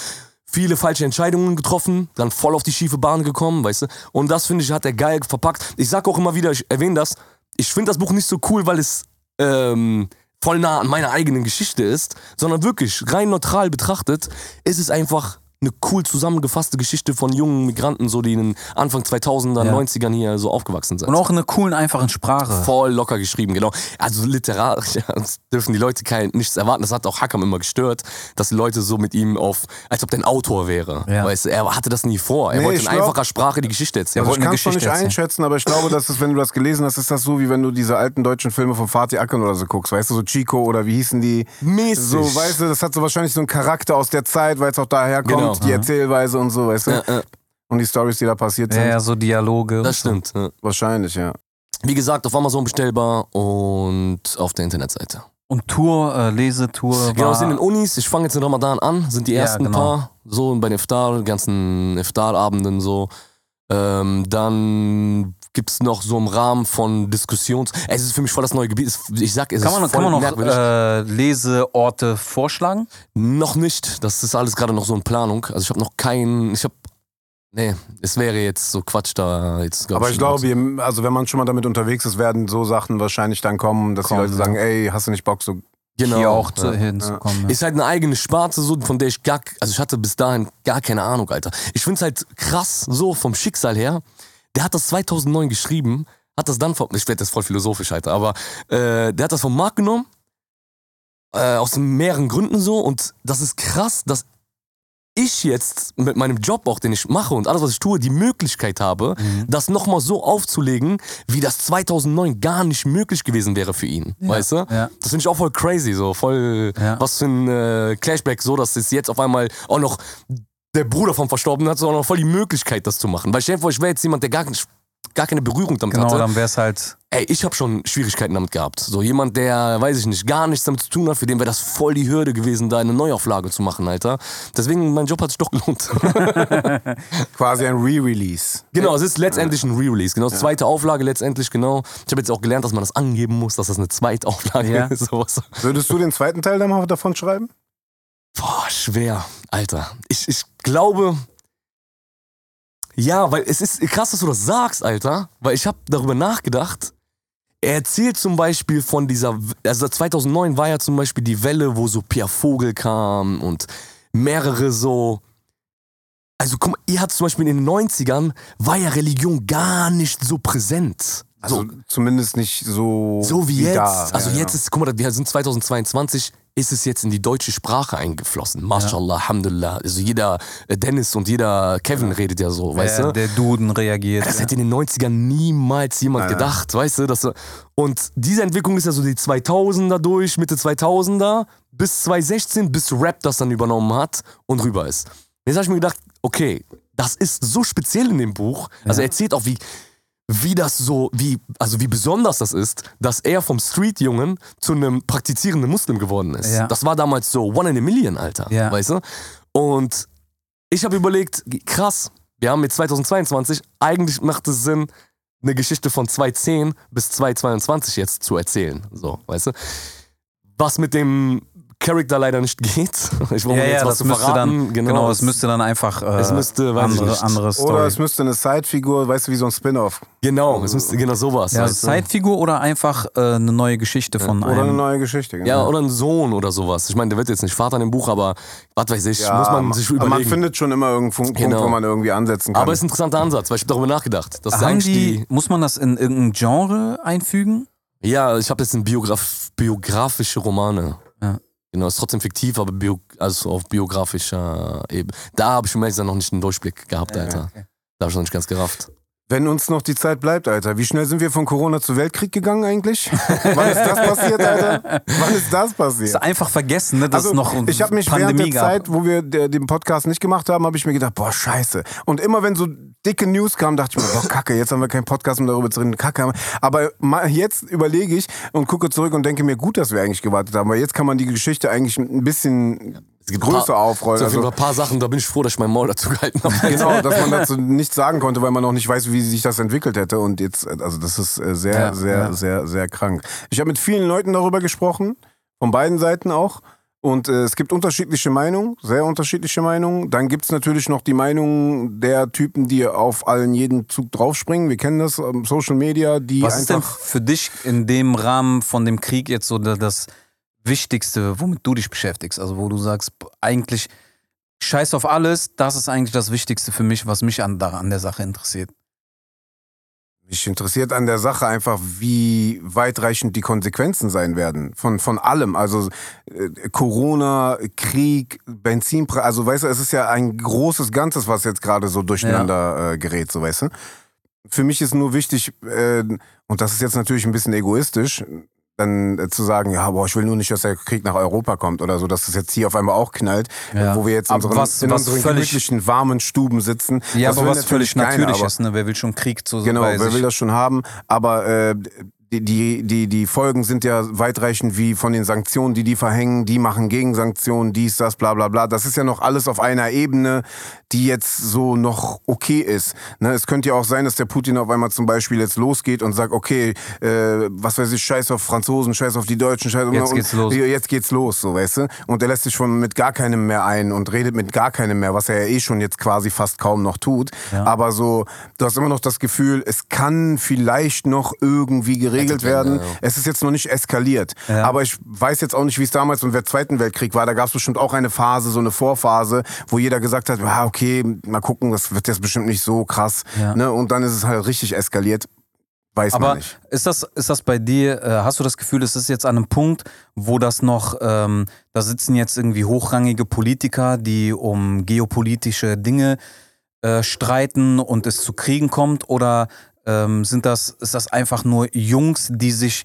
Viele falsche Entscheidungen getroffen, dann voll auf die schiefe Bahn gekommen, weißt du. Und das, finde ich, hat er geil verpackt. Ich sag auch immer wieder, ich erwähne das, ich finde das Buch nicht so cool, weil es ähm, voll nah an meiner eigenen Geschichte ist, sondern wirklich rein neutral betrachtet, ist es einfach eine cool zusammengefasste Geschichte von jungen Migranten, so die in den Anfang 2000er,
Ja.
90ern hier so aufgewachsen sind.
Und auch in einer coolen, einfachen Sprache.
Voll locker geschrieben, genau. Also literarisch ja, dürfen die Leute kein, nichts erwarten. Das hat auch Hackam immer gestört, dass die Leute so mit ihm auf, als ob der ein Autor wäre.
Ja.
Weißt du, er hatte das nie vor. Er
Nee,
wollte in
glaub-
einfacher Sprache die Geschichte erzählen.
Also
wollte
ich kann es nicht
erzählen.
einschätzen, aber ich glaube, dass es, wenn du das gelesen hast, ist das so, wie wenn du diese alten deutschen Filme von Fatih Akin oder so guckst, weißt du, so Chico oder wie hießen die?
Mäßig.
So, weißt du, das hat so wahrscheinlich so einen Charakter aus der Zeit, weil es auch daher kommt,
Genau.
die Erzählweise und so, weißt du?
Ja, ja,
Und die Stories, die da passiert
Ja,
sind.
ja, so Dialoge.
das stimmt. Ja.
Wahrscheinlich, ja.
Wie gesagt, auf Amazon bestellbar und auf der Internetseite.
Und Tour, äh, Lesetour
Genau, sind in Unis. Ich fange jetzt in Ramadan an, sind die
Ja,
ersten
genau.
paar. So bei den Iftar, ganzen Iftar-Abenden so. Ähm, dann gibt's noch so im Rahmen von Diskussions... Es ist für mich voll das neue Gebiet. Es- Ich sag, es
kann
ist
man,
voll
kann man noch äh, Leseorte vorschlagen?
Noch nicht. Das ist alles gerade noch so in Planung. Also ich habe noch keinen. Ich habe. Nee, es wäre jetzt so Quatsch da jetzt. glaub
Aber ich glaube, also wenn man schon mal damit unterwegs ist, werden so Sachen wahrscheinlich dann kommen, dass
Kommen,
die Leute sagen, ey, hast du nicht Bock, so
genau,
Hier auch
ja.
hinzukommen.
Ist halt eine eigene Sparte, so, von der ich gar, also ich hatte bis dahin gar keine Ahnung, Alter. Ich find's halt krass, so vom Schicksal her. Der hat das 2009 geschrieben, hat das dann, vom, ich werde jetzt voll philosophisch, Alter, aber äh, der hat das vom Markt genommen, äh, aus mehreren Gründen so, und das ist krass, dass ich jetzt mit meinem Job auch, den ich mache und alles, was ich tue, die Möglichkeit habe,
Mhm.
das nochmal so aufzulegen, wie das 2009 gar nicht möglich gewesen wäre für ihn, weißt du?
Ja.
Das finde ich auch voll crazy, so voll
Ja.
was für ein äh, Clashback, so dass es jetzt auf einmal auch noch der Bruder vom Verstorbenen hat so auch noch voll die Möglichkeit, das zu machen. Weil stell dir vor, ich wäre jetzt jemand, der gar, nicht- gar keine Berührung damit
Genau,
hatte.
dann wäre es halt...
Ey, ich habe schon Schwierigkeiten damit gehabt. So jemand, der, weiß ich nicht, gar nichts damit zu tun hat, für den wäre das voll die Hürde gewesen, da eine Neuauflage zu machen, Alter. Deswegen, mein Job hat sich doch gelohnt.
quasi ein Re-Release.
genau, es ist letztendlich ein Re-Release. Genau, zweite Auflage letztendlich, genau. Ich habe jetzt auch gelernt, dass man das angeben muss, dass das eine zweite Auflage
Ja.
ist. Sowas.
Würdest du den zweiten Teil dann mal davon schreiben?
Boah, schwer, Alter. Ich, ich glaube. Ja, weil es ist krass, dass du das sagst, Alter. Weil ich habe darüber nachgedacht. Er erzählt zum Beispiel von dieser. Also 2009 war ja zum Beispiel die Welle, wo so Pierre Vogel kam und mehrere so. Also guck mal, ihr hattet zum Beispiel in den 90ern, war ja Religion gar nicht so präsent.
Also
so,
zumindest nicht so,
so wie jetzt.
da.
Also
Ja,
jetzt
ja.
ist, guck mal, wir sind 2022, ist es jetzt in die deutsche Sprache eingeflossen. Mashallah, Alhamdulillah. Also jeder äh, Dennis und jeder Kevin redet ja so, weißt du?
der Duden reagiert.
Das hätte in den 90ern niemals jemand
Ja, ja.
gedacht, weißt du? Dass, und diese Entwicklung ist ja so die 2000er durch, Mitte 2000er, bis 2016, bis Rap das dann übernommen hat und rüber ist. Jetzt habe ich mir gedacht, okay, das ist so speziell in dem Buch. Also er erzählt auch, wie, wie das so, wie, also wie besonders das ist, dass er vom Street-Jungen zu einem praktizierenden Muslim geworden ist.
Ja.
Das war damals so one in a million, Alter.
Ja.
Weißt du? Und ich habe überlegt, krass, wir haben jetzt 2022, eigentlich macht es Sinn, eine Geschichte von 2010 bis 2022 jetzt zu erzählen. So, weißt du? Was mit dem Charakter leider nicht geht. Ich brauche
ja,
jetzt
ja,
was
das
zu
müsste
verraten.
dann,
genau,
genau, es müsste dann einfach äh,
es müsste, weiß
andere,
nicht.
andere Story.
Oder es müsste eine Sidefigur, weißt du, wie so ein Spin-off.
Genau, es müsste genau sowas.
ja,
du?
Zeitfigur oder einfach äh, eine neue Geschichte von
Oder eine
einem.
neue Geschichte. Genau.
Ja, oder ein Sohn oder sowas. Ich meine, der wird jetzt nicht Vater in dem Buch, aber was weiß ich,
Ja,
muss man sich
aber
überlegen.
Man findet schon immer irgendeinen Punkt,
Genau.
wo man irgendwie ansetzen kann.
aber es ist ein interessanter Ansatz, weil ich habe darüber nachgedacht. Das
Haben die,
die,
muss man das in irgendein Genre einfügen?
Ja, ich habe jetzt ein Biograf biografische Romane.
Ja.
Genau, ist trotzdem fiktiv, aber bio, also auf biografischer Ebene. Da habe ich Ehrlich gesagt noch nicht einen Durchblick gehabt, Alter. Da habe ich noch nicht ganz gerafft.
Wenn uns noch die Zeit bleibt, Alter. Wie schnell sind wir von Corona zu Weltkrieg gegangen eigentlich? Wann ist das passiert, Alter? Wann ist das
Ist
passiert?
einfach vergessen, ne, dass
Also,
es noch
ich habe mich
Pandemie
während der
gab.
Zeit, wo wir den Podcast nicht gemacht haben, habe ich mir gedacht, boah, scheiße. Und immer wenn so dicke News kamen, dachte ich mir, boah, kacke, jetzt haben wir keinen Podcast, um darüber zu reden. Kacke. Aber jetzt überlege ich und gucke zurück und denke mir, gut, dass wir eigentlich gewartet haben, weil jetzt kann man die Geschichte eigentlich ein bisschen
Es gibt
Größe
paar,
aufrollen, also-
ein paar Sachen, da bin ich froh, dass ich mein Maul dazu gehalten habe.
Genau, dass man dazu nichts sagen konnte, weil man noch nicht weiß, wie sich das entwickelt hätte. Und jetzt, also das ist äh, sehr,
Ja,
sehr,
ja.
sehr, sehr krank. Ich habe mit vielen Leuten darüber gesprochen, von beiden Seiten auch. Und äh, es gibt unterschiedliche Meinungen, sehr unterschiedliche Meinungen. Dann gibt es natürlich noch die Meinung der Typen, die auf allen jeden Zug draufspringen. Wir kennen das, ähm, Social Media, die
Was ist denn
einfach.
für dich in dem Rahmen von dem Krieg jetzt so da- das Wichtigste, womit du dich beschäftigst? Also wo du sagst, eigentlich scheiß auf alles, das ist eigentlich das Wichtigste für mich, was mich an, an der Sache interessiert.
Mich interessiert an der Sache einfach, wie weitreichend die Konsequenzen sein werden. Von, von allem. Also äh, Corona, Krieg, Benzinpreis. Also weißt du, es ist ja ein großes Ganzes, was jetzt gerade so durcheinander äh, gerät, so weißt du. Für mich ist nur wichtig, äh, und das ist jetzt natürlich ein bisschen egoistisch, dann äh, zu sagen, ja, boah, ich will nur nicht, dass der Krieg nach Europa kommt oder so, dass das jetzt hier auf einmal auch knallt,
Ja.
wo wir jetzt in unseren,
was-
in unseren
völlig-
gemütlichen, warmen Stuben sitzen.
Ja,
Das
aber was völlig
keiner,
natürlich
aber-
ist, ne? Wer will schon Krieg zu
Genau,
bei
wer
sich?
will das schon haben? Aber äh, die, die, die, Folgen sind ja weitreichend wie von den Sanktionen, die die verhängen. Die machen Gegensanktionen, dies, das, bla bla bla. Das ist ja noch alles auf einer Ebene, die jetzt so noch okay ist. Ne? Es könnte ja auch sein, dass der Putin auf einmal zum Beispiel jetzt losgeht und sagt, okay, äh, was weiß ich, scheiß auf Franzosen, scheiß auf die Deutschen, scheiß auf...
Jetzt
und,
geht's los.
Jetzt geht's los, so weißt du. Und er lässt sich von mit gar keinem mehr ein und redet mit gar keinem mehr, was er ja eh schon jetzt quasi fast kaum noch tut.
Ja.
Aber so, du hast immer noch das Gefühl, es kann vielleicht noch irgendwie geregelt
Hätte werden, ja, ja.
Es ist jetzt noch nicht eskaliert.
Ja.
Aber ich weiß jetzt auch nicht, wie es damals im Zweiten Weltkrieg war. Da gab es bestimmt auch eine Phase, so eine Vorphase, wo jeder gesagt hat, ah, okay, mal gucken, das wird jetzt bestimmt nicht so krass. Ne? Und dann ist es halt richtig eskaliert. Weiß
Aber
man nicht.
ist das, ist das bei dir, äh, hast du das Gefühl, es ist jetzt an einem Punkt, wo das noch, ähm, da sitzen jetzt irgendwie hochrangige Politiker, die um geopolitische Dinge äh, streiten und es zu Kriegen kommt? Oder ähm, sind das, ist das einfach nur Jungs, die sich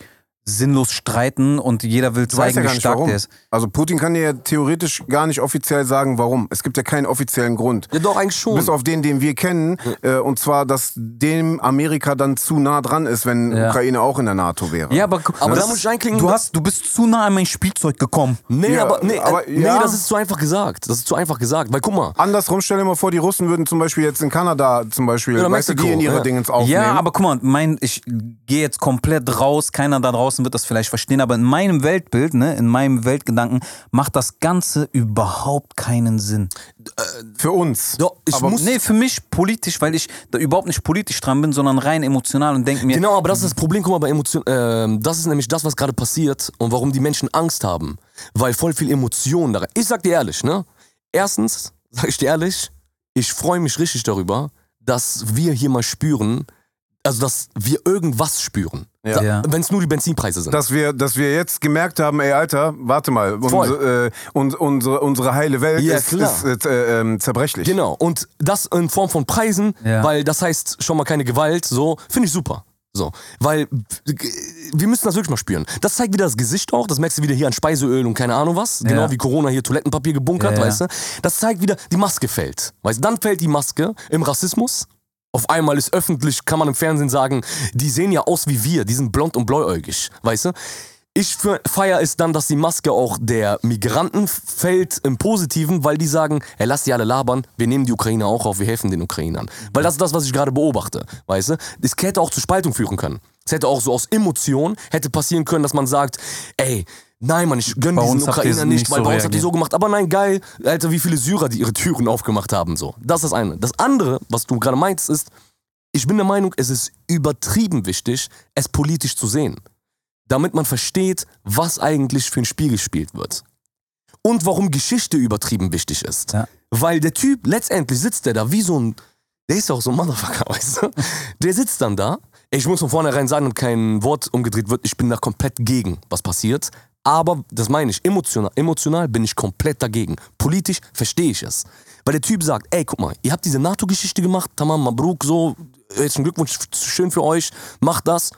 sinnlos streiten und jeder will zeigen,
ja
wie stark
warum.
der ist?
Also Putin kann dir ja theoretisch gar nicht offiziell sagen, warum. Es gibt ja keinen offiziellen Grund.
Ja, doch, eigentlich schon.
Bis auf den, den wir kennen. Äh, und zwar, dass dem Amerika dann zu nah dran ist, wenn
Ja.
Ukraine auch in der NATO wäre.
Ja, aber,
Aber
das-
da muss ich einklinken,
Du, hast, du bist zu nah an mein Spielzeug gekommen.
Nee,
Ja,
aber, nee,
aber
äh,
ja.
nee, das ist zu einfach gesagt. Das ist zu einfach gesagt. Weil guck mal,
Andersrum, stell dir mal vor, die Russen würden zum Beispiel jetzt in Kanada zum Beispiel,
Oder
weißt du, die in ihre
ja.
Dingens aufnehmen.
Ja, aber guck mal, mein, ich gehe jetzt komplett raus. Keiner da draußen wird das vielleicht verstehen, aber in meinem Weltbild, ne, in meinem Weltgedanken macht das Ganze überhaupt keinen Sinn.
Für uns.
doch, ich
Aber
muss.
Nee, für mich politisch, weil ich da überhaupt nicht politisch dran bin, sondern rein emotional und denke mir,
Genau, aber das ist das Problem, guck mal, bei Emotionen, ähm, das ist nämlich das, was gerade passiert und warum die Menschen Angst haben. Weil voll viel Emotionen da. Ich sag dir ehrlich, ne? Erstens, sag ich dir ehrlich, ich freue mich richtig darüber, dass wir hier mal spüren, also dass wir irgendwas spüren.
Ja.
Ja.
Wenn es nur die Benzinpreise sind.
dass wir, dass wir jetzt gemerkt haben, ey Alter, warte mal, unsere, äh, uns, unsere, unsere heile Welt
Ja,
ist, ist äh, ähm, zerbrechlich.
Genau, und das in Form von Preisen,
Ja.
weil das heißt schon mal keine Gewalt, so, finde ich super. So, weil äh, wir müssen das wirklich mal spüren. Das zeigt wieder das Gesicht auch, das merkst du wieder hier an Speiseöl und keine Ahnung was. Genau
Ja.
wie Corona hier Toilettenpapier gebunkert,
Ja, ja.
weißt du. Das zeigt wieder, die Maske fällt. Weißt du, dann fällt die Maske im Rassismus. Auf einmal ist öffentlich, kann man im Fernsehen sagen, die sehen ja aus wie wir, die sind blond und bläuäugig, weißt du. Ich feiere es dann, dass die Maske auch der Migranten fällt im Positiven, weil die sagen, ey, lass die alle labern, wir nehmen die Ukrainer auch auf, wir helfen den Ukrainern. Weil das ist das, was ich gerade beobachte, weißt du? Es hätte auch zu Spaltung führen können. Es hätte auch so aus Emotion, hätte passieren können, dass man sagt, ey, nein, Mann, ich gönn
Bei
diesen Ukrainer
nicht
nicht, weil
so
bei uns habt ihr
reagiert.
so gemacht. Aber nein, geil, Alter, wie viele Syrer, die ihre Türen aufgemacht haben, so. Das ist das eine. Das andere, was du gerade meinst, ist, ich bin der Meinung, es ist übertrieben wichtig, es politisch zu sehen. Damit man versteht, was eigentlich für ein Spiel gespielt wird. Und warum Geschichte übertrieben wichtig ist.
Ja.
Weil der Typ, letztendlich sitzt der da wie so ein, der ist ja auch so ein Motherfucker, weißt du? Der sitzt dann da. Ich muss von vornherein sagen, und kein Wort umgedreht wird, ich bin da komplett gegen, was passiert. Aber, das meine ich, emotional, emotional bin ich komplett dagegen. Politisch verstehe ich es. Weil der Typ sagt, ey, guck mal, ihr habt diese NATO-Geschichte gemacht, Tamam, Mabruk, so, herzlichen Glückwunsch, schön für euch, macht das.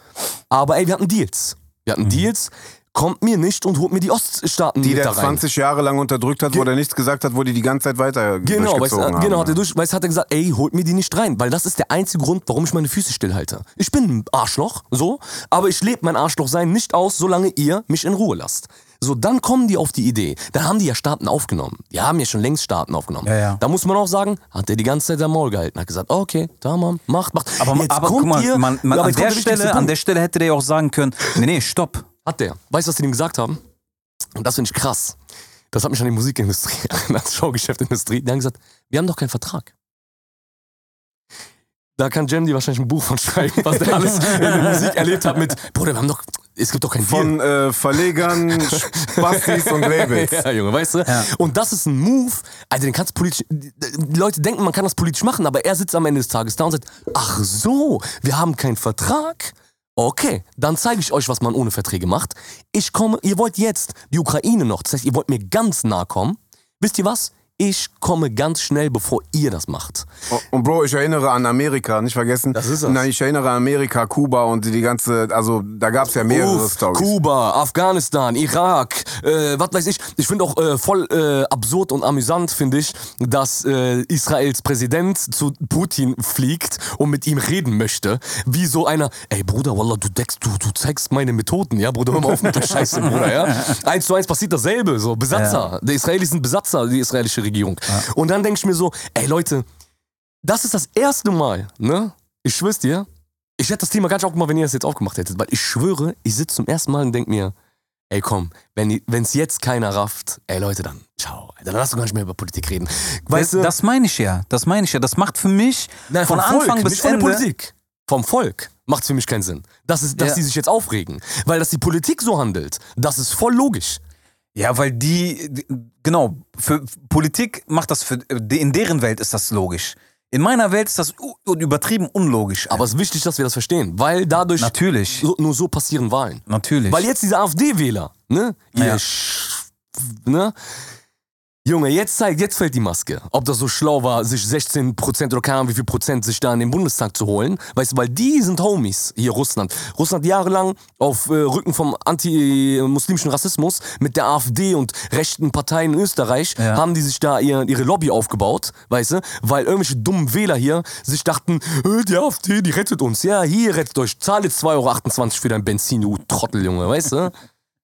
Aber ey, wir hatten Deals. Wir hatten Deals, kommt mir nicht und holt mir die Oststaaten
Die
mit
der
da rein.
20 Jahre lang unterdrückt hat, wo
Ge-
der nichts gesagt hat, wo die die ganze Zeit weiter
Genau, weißt,
durchgezogen
du,
haben.
genau, hat er durch, weißt, hat er gesagt, ey, holt mir die nicht rein, weil das ist der einzige Grund, warum ich meine Füße stillhalte. Ich bin ein Arschloch, so, aber ich lebe mein Arschlochsein nicht aus, solange ihr mich in Ruhe lasst. So, dann kommen die auf die Idee. Dann haben die ja Staaten aufgenommen. Die haben ja schon längst Staaten aufgenommen.
Ja, ja.
Da muss man auch sagen, hat der die ganze Zeit sein Maul gehalten. Hat gesagt, okay, da Mann, macht, macht.
Aber,
Jetzt
aber
kommt
guck mal,
ihr-
man, man, an, der Stelle, an der Stelle hätte der ja auch sagen können, nee, nee, stopp.
Hat der. Weißt du, was die ihm gesagt haben? Und das finde ich krass. Das hat mich an die Musikindustrie, an das Showgeschäftindustrie. Die haben gesagt, wir haben doch keinen Vertrag. Da kann Jamdi wahrscheinlich ein Buch von schreiben, was der alles in der Musik erlebt hat mit, Bruder, wir haben doch, es gibt doch keinen Deal.
Von äh, Verlegern, Spastis und Labels.
Ja, Junge, weißt du?
Ja.
Und das ist ein Move, also den kannst du politisch, die Leute denken, man kann das politisch machen, aber er sitzt am Ende des Tages da und sagt, ach so, wir haben keinen Vertrag. Okay, dann zeige ich euch, was man ohne Verträge macht. Ich komme, ihr wollt jetzt die Ukraine noch, das heißt, ihr wollt mir ganz nah kommen. Wisst ihr was? Ich komme ganz schnell, bevor ihr das macht.
Und Bro, ich erinnere an Amerika, nicht vergessen.
Das ist das.
Nein, ich erinnere an Amerika, Kuba und die ganze, also da gab es ja mehrere
Uff,
Stories.
Kuba, Afghanistan, Irak, äh, was weiß ich. Ich finde auch äh, voll äh, absurd und amüsant, finde ich, dass äh, Israels Präsident zu Putin fliegt und mit ihm reden möchte. Wie so einer, ey Bruder, Wallah, du, deckst, du, du zeigst meine Methoden, ja, Bruder, hör mal auf mit der Scheiße, Bruder, ja. Eins zu eins passiert dasselbe, so, Besatzer. Die Israelis sind Besatzer, die israelische Regierung. Und dann denke ich mir so, ey Leute, das ist das erste Mal, ne? Ich schwör's dir, ich hätte das Thema gar nicht aufgemacht, wenn ihr das jetzt aufgemacht hättet, weil ich schwöre, ich sitze zum ersten Mal und denke mir, ey komm, wenn es jetzt keiner rafft, ey Leute, dann ciao, dann lass du gar nicht mehr über Politik reden. Weißt
das,
du?
das meine ich ja. Das meine ich ja. Das macht für mich
Nein,
von Anfang
Volk,
bis
nicht von
Ende.
der Politik. Vom Volk macht für mich keinen Sinn. Das ist, dass
Ja.
die sich jetzt aufregen. Weil dass die Politik so handelt, das ist voll logisch.
Ja, weil die, genau, für Politik macht das für, in deren Welt ist das logisch. In meiner Welt ist das übertrieben unlogisch.
Aber es ist wichtig, dass wir das verstehen, weil dadurch
natürlich,
so, nur so passieren Wahlen.
natürlich.
Weil jetzt diese AfD-Wähler, ne? Ihr
Ja.
Sch ne? Junge, jetzt zeigt, jetzt fällt die Maske. Ob das so schlau war, sich 16 Prozent oder keine Ahnung wie viel Prozent sich da in den Bundestag zu holen. Weißt du, weil die sind Homies hier Russland. Russland jahrelang auf äh, Rücken vom anti-muslimischen Rassismus mit der AfD und rechten Parteien in Österreich
Ja.
haben die sich da ihr, ihre Lobby aufgebaut, weißt du? Weil irgendwelche dummen Wähler hier sich dachten, äh, die AfD, die rettet uns. Ja, hier rettet euch. Zahl jetzt 2,28 Euro für dein Benzin, du Trottel, Junge, weißt du?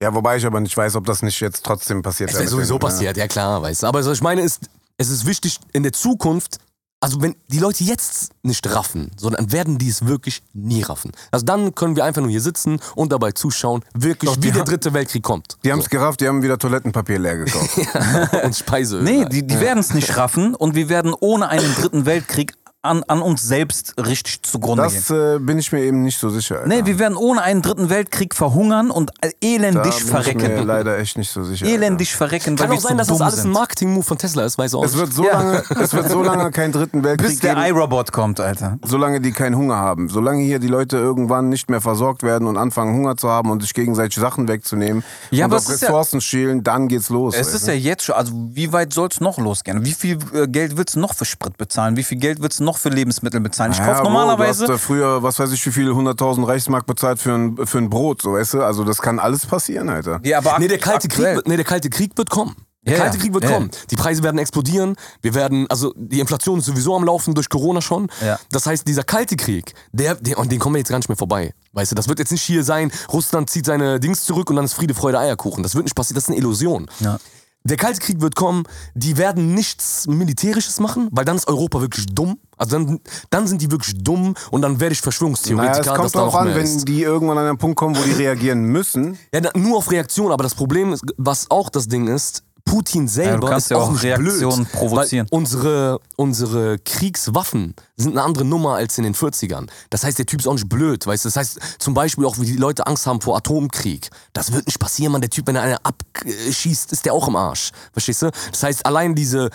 Ja, wobei ich aber nicht weiß, ob das nicht jetzt trotzdem passiert
Es
wäre
sowieso
den,
passiert, ja klar, weißt du. Aber was ich meine ist, es ist wichtig in der Zukunft, also wenn die Leute jetzt nicht raffen, sondern werden die es wirklich nie raffen. Also dann können wir einfach nur hier sitzen und dabei zuschauen, wirklich
Doch,
wie der dritte Weltkrieg kommt.
Die haben es gerafft, die haben wieder Toilettenpapier leer gekauft.
und Speiseöl.
nee, die, die werden es nicht raffen und wir werden ohne einen dritten Weltkrieg an, an uns selbst richtig zugrunde gehen.
Das äh, bin ich mir eben nicht so sicher. Alter.
Nee, wir werden ohne einen dritten Weltkrieg verhungern und äh,
da
elendig
bin ich mir
verrecken.
leider echt nicht so sicher.
Elendig verrecken,
Kann
weil
auch sein, dass das alles ein. Marketing-Move von Tesla ist, weiß auch
Es
nicht.
wird so
Ja.
lange, es wird so lange keinen dritten Weltkrieg
Bis der
geben,
iRobot kommt, Alter.
solange die keinen Hunger haben. Solange hier die Leute irgendwann nicht mehr versorgt werden und anfangen Hunger zu haben und sich gegenseitig Sachen wegzunehmen
Ja,
und
aber
auf
es ist ja-
Ressourcen schielen, dann geht's los.
Es
Alter.
ist ja jetzt schon, also wie weit soll es noch losgehen? Wie viel äh, Geld willst du noch für Sprit bezahlen? Wie viel Geld willst du noch für Lebensmittel bezahlen? Ich
Ja,
kaufe
Bro,
normalerweise.
Du hast äh, früher, was weiß ich, wie viel 100.000 Reichsmark bezahlt für ein, für ein Brot, so weißt du? Also das kann alles passieren, Alter.
ja, aber
Nee, der kalte, Krieg,
aktuell-
nee, der kalte Krieg wird kommen. Der kalte. Krieg wird
Ja.
kommen. Die Preise werden explodieren. Wir werden, also die Inflation ist sowieso am Laufen durch Corona schon.
Ja.
Das heißt, dieser kalte Krieg, der, der, und den kommen wir jetzt gar nicht mehr vorbei. Weißt du, das wird jetzt nicht hier sein, Russland zieht seine Dings zurück und dann ist Friede, Freude, Eierkuchen. Das wird nicht passieren, das ist eine Illusion.
Ja.
Der kalte Krieg wird kommen, die werden nichts Militärisches machen, weil dann ist Europa wirklich dumm. Also dann, dann sind die wirklich dumm und dann werde ich Verschwörungstheoretiker,
Naja, es
dass
kommt
da
drauf an, wenn
ist.
die irgendwann an einen Punkt kommen, wo die reagieren müssen.
Ja, nur auf Reaktion, aber das Problem ist, was auch das Ding ist, Putin selber
kannst
ist
ja
auch
auch
nicht
Reaktionen
blöd,
provozieren.
Weil unsere, unsere Kriegswaffen sind eine andere Nummer als in den 40ern. Das heißt, der Typ ist auch nicht blöd, weißt du? Das heißt, zum Beispiel auch, wie die Leute Angst haben vor Atomkrieg. Das wird nicht passieren, man. Der Typ, wenn er einen abschießt, ist der auch im Arsch. Verstehst du? Das heißt, allein diese,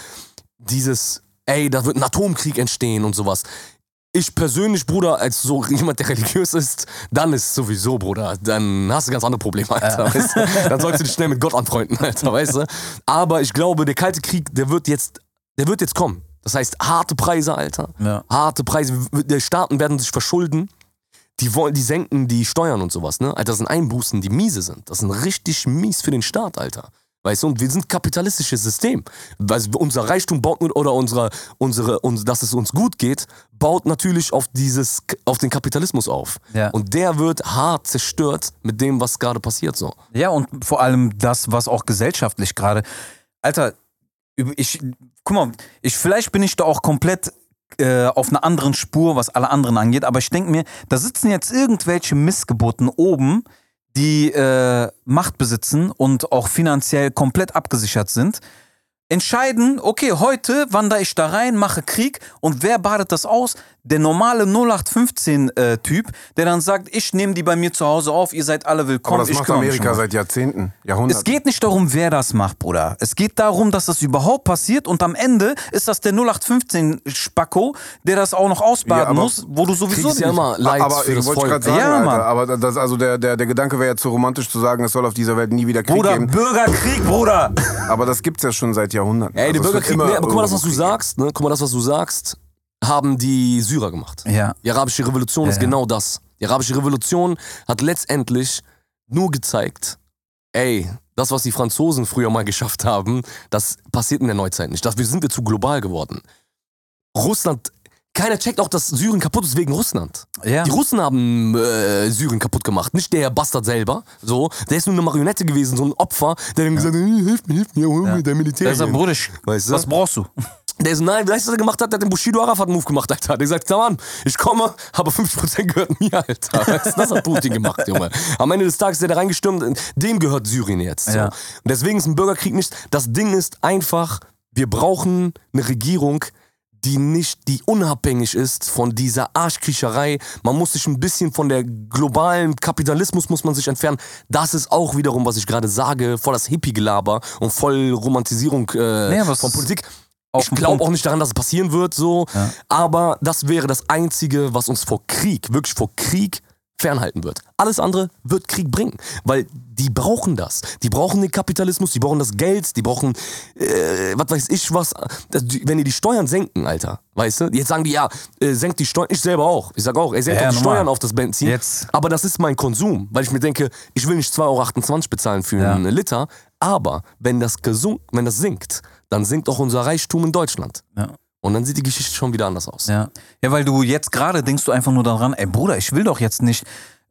dieses, ey, da wird ein Atomkrieg entstehen und sowas. Ich persönlich, Bruder, als so jemand, der religiös ist, dann ist sowieso, Bruder, dann hast du ganz andere Probleme, Alter. Weißt du? Dann sollst du dich schnell mit Gott anfreunden, Alter, weißt du? Aber ich glaube, der Kalte Krieg, der wird jetzt, der wird jetzt kommen. Das heißt, harte Preise, Alter.
Ja.
Harte Preise. Die Staaten werden sich verschulden. Die wollen, die senken die Steuern und sowas, ne? Alter, das sind Einbußen, die miese sind. Das sind richtig mies für den Staat, Alter. Weißt du, und wir sind kapitalistisches System. Weil unser Reichtum baut nur, oder unsere, unsere, uns, dass es uns gut geht, baut natürlich auf dieses, auf den Kapitalismus auf.
Ja.
Und der wird hart zerstört mit dem, was gerade passiert so.
Ja, und vor allem das, was auch gesellschaftlich gerade. Alter, ich, guck mal, ich, vielleicht bin ich da auch komplett äh, auf einer anderen Spur, was alle anderen angeht, aber ich denke mir, da sitzen jetzt irgendwelche Missgeburten oben, die äh, Macht besitzen und auch finanziell komplett abgesichert sind. Entscheiden, okay, heute wandere ich da rein, mache Krieg und wer badet das aus? Der normale 0815-Typ, der dann sagt, ich nehme die bei mir zu Hause auf, ihr seid alle willkommen.
Aber das
ich
macht Amerika seit Jahrzehnten,
Es
Jahrhunderten.
geht nicht darum, wer das macht, Bruder. Es geht darum, dass das überhaupt passiert und am Ende ist das der 0815-Spacko, der das auch noch ausbaden
Ja,
muss, wo du sowieso
ist ja
nicht-
immer Leid
aber
für
ich
das
wollte
Volk.
gerade sagen,
Ja.
Alter, aber das, also der, der, der Gedanke wäre ja zu romantisch zu sagen, es soll auf dieser Welt nie wieder Krieg
Bruder,
geben.
Bürgerkrieg, Bruder!
Aber das gibt's ja schon seit Jahrhunderten.
Ey, der
Also es wird
Bürgerkrieg, nee, aber guck mal, das, was du sagst, ne? Guck mal, das, was du sagst, haben die Syrer gemacht.
Ja.
Die arabische Revolution ist
ja.
genau das. Die arabische Revolution hat letztendlich nur gezeigt, ey, das, was die Franzosen früher mal geschafft haben, das passiert in der Neuzeit nicht. Dafür sind wir zu global geworden. Russland, keiner checkt auch, dass Syrien kaputt ist wegen Russland.
Ja.
Die Russen haben äh, Syrien kaputt gemacht, nicht der Bastard selber. So, der ist nur eine Marionette gewesen, so ein Opfer, der dann gesagt hat, "Äh, hilf mir, hilf mir, hol mir der Militär.
Der sagt,
hin."
Bruder,
Weißt du?
was brauchst du?
Der ist, nein, weißt du, was er gemacht hat? Der hat den Bushido Arafat-Move gemacht, Alter. Der hat gesagt, komm an, ich komme, aber 50% gehört mir, Alter. Weißt Das hat Putin gemacht, Junge. Am Ende des Tages ist er da reingestürmt, dem gehört Syrien jetzt. So.
Ja.
Und deswegen ist ein Bürgerkrieg nicht, das Ding ist einfach, wir brauchen eine Regierung, die nicht, die unabhängig ist von dieser Arschkriecherei. Man muss sich ein bisschen von der globalen Kapitalismus muss man sich entfernen. Das ist auch wiederum, was ich gerade sage, voll das Hippie-Gelaber und voll Romantisierung äh,
was-
von Politik.
Auf
Ich glaube auch nicht daran, dass es passieren wird, so. Aber das wäre das Einzige, was uns vor Krieg, wirklich vor Krieg fernhalten wird. Alles andere wird Krieg bringen, weil die brauchen das. Die brauchen den Kapitalismus, die brauchen das Geld, die brauchen, äh, was weiß ich was. Das, die, wenn die die Steuern senken, Alter, weißt du? Jetzt sagen die, ja, äh, senkt die Steuern. Ich selber auch. Ich sag auch, ey, senkt
Ja,
die
normal.
Steuern auf das Benzin.
Jetzt.
Aber das ist mein Konsum, weil ich mir denke, ich will nicht 2,28 Euro bezahlen für
Ja.
einen Liter, aber wenn das, gesunk, wenn das sinkt, dann sinkt auch unser Reichtum in Deutschland.
Ja.
Und dann sieht die Geschichte schon wieder anders aus.
Ja. ja, weil du jetzt gerade denkst du einfach nur daran, ey Bruder, ich will doch jetzt nicht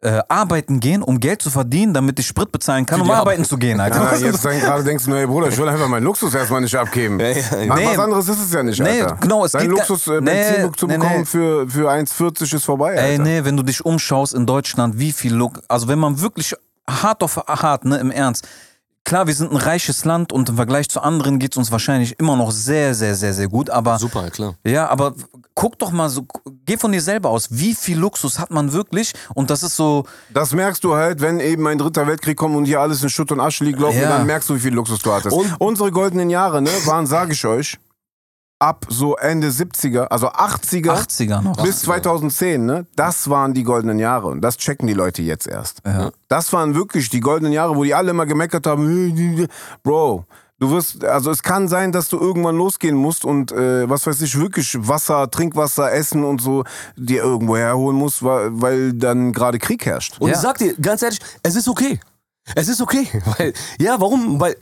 äh, arbeiten gehen, um Geld zu verdienen, damit ich Sprit bezahlen kann, um arbeiten
Arbeit.
zu gehen, Alter.
Ja, jetzt dann gerade denkst du, nur, ey Bruder, ich will einfach meinen Luxus erstmal nicht abgeben.
ja, ja.
Was
Nee.
anderes ist es ja nicht,
Nee,
Alter.
genau, es
Dein
geht
Luxus, äh, Benzin
nee,
zu
nee,
bekommen
nee.
für, für 1,40 ist vorbei, Alter.
Ey, nee, wenn du dich umschaust in Deutschland, wie viel Look, also wenn man wirklich hart auf hart, ne, im Ernst. Klar, wir sind ein reiches Land und im Vergleich zu anderen geht es uns wahrscheinlich immer noch sehr, sehr, sehr, sehr gut, aber
Super, klar.
ja, aber guck doch mal so, geh von dir selber aus, wie viel Luxus hat man wirklich und das ist so,
Das merkst du halt, wenn eben ein dritter Weltkrieg kommt und hier alles in Schutt und Asche liegt,
Ja.
dann merkst du, wie viel Luxus du hattest.
Und-
Unsere goldenen Jahre, ne, waren, sage ich euch, ab so Ende 70er, also 80er,
80er noch.
bis 2010, ne, das waren die goldenen Jahre. Und das checken die Leute jetzt erst.
Ja.
Das waren wirklich die goldenen Jahre, wo die alle immer gemeckert haben, Bro. Du wirst, also es kann sein, dass du irgendwann losgehen musst und äh, was weiß ich, wirklich Wasser, Trinkwasser, Essen und so dir irgendwo herholen musst, weil, weil dann gerade Krieg herrscht.
Und
Ja.
ich sag dir, ganz ehrlich, es ist okay. Es ist okay. Weil, ja, warum? Weil,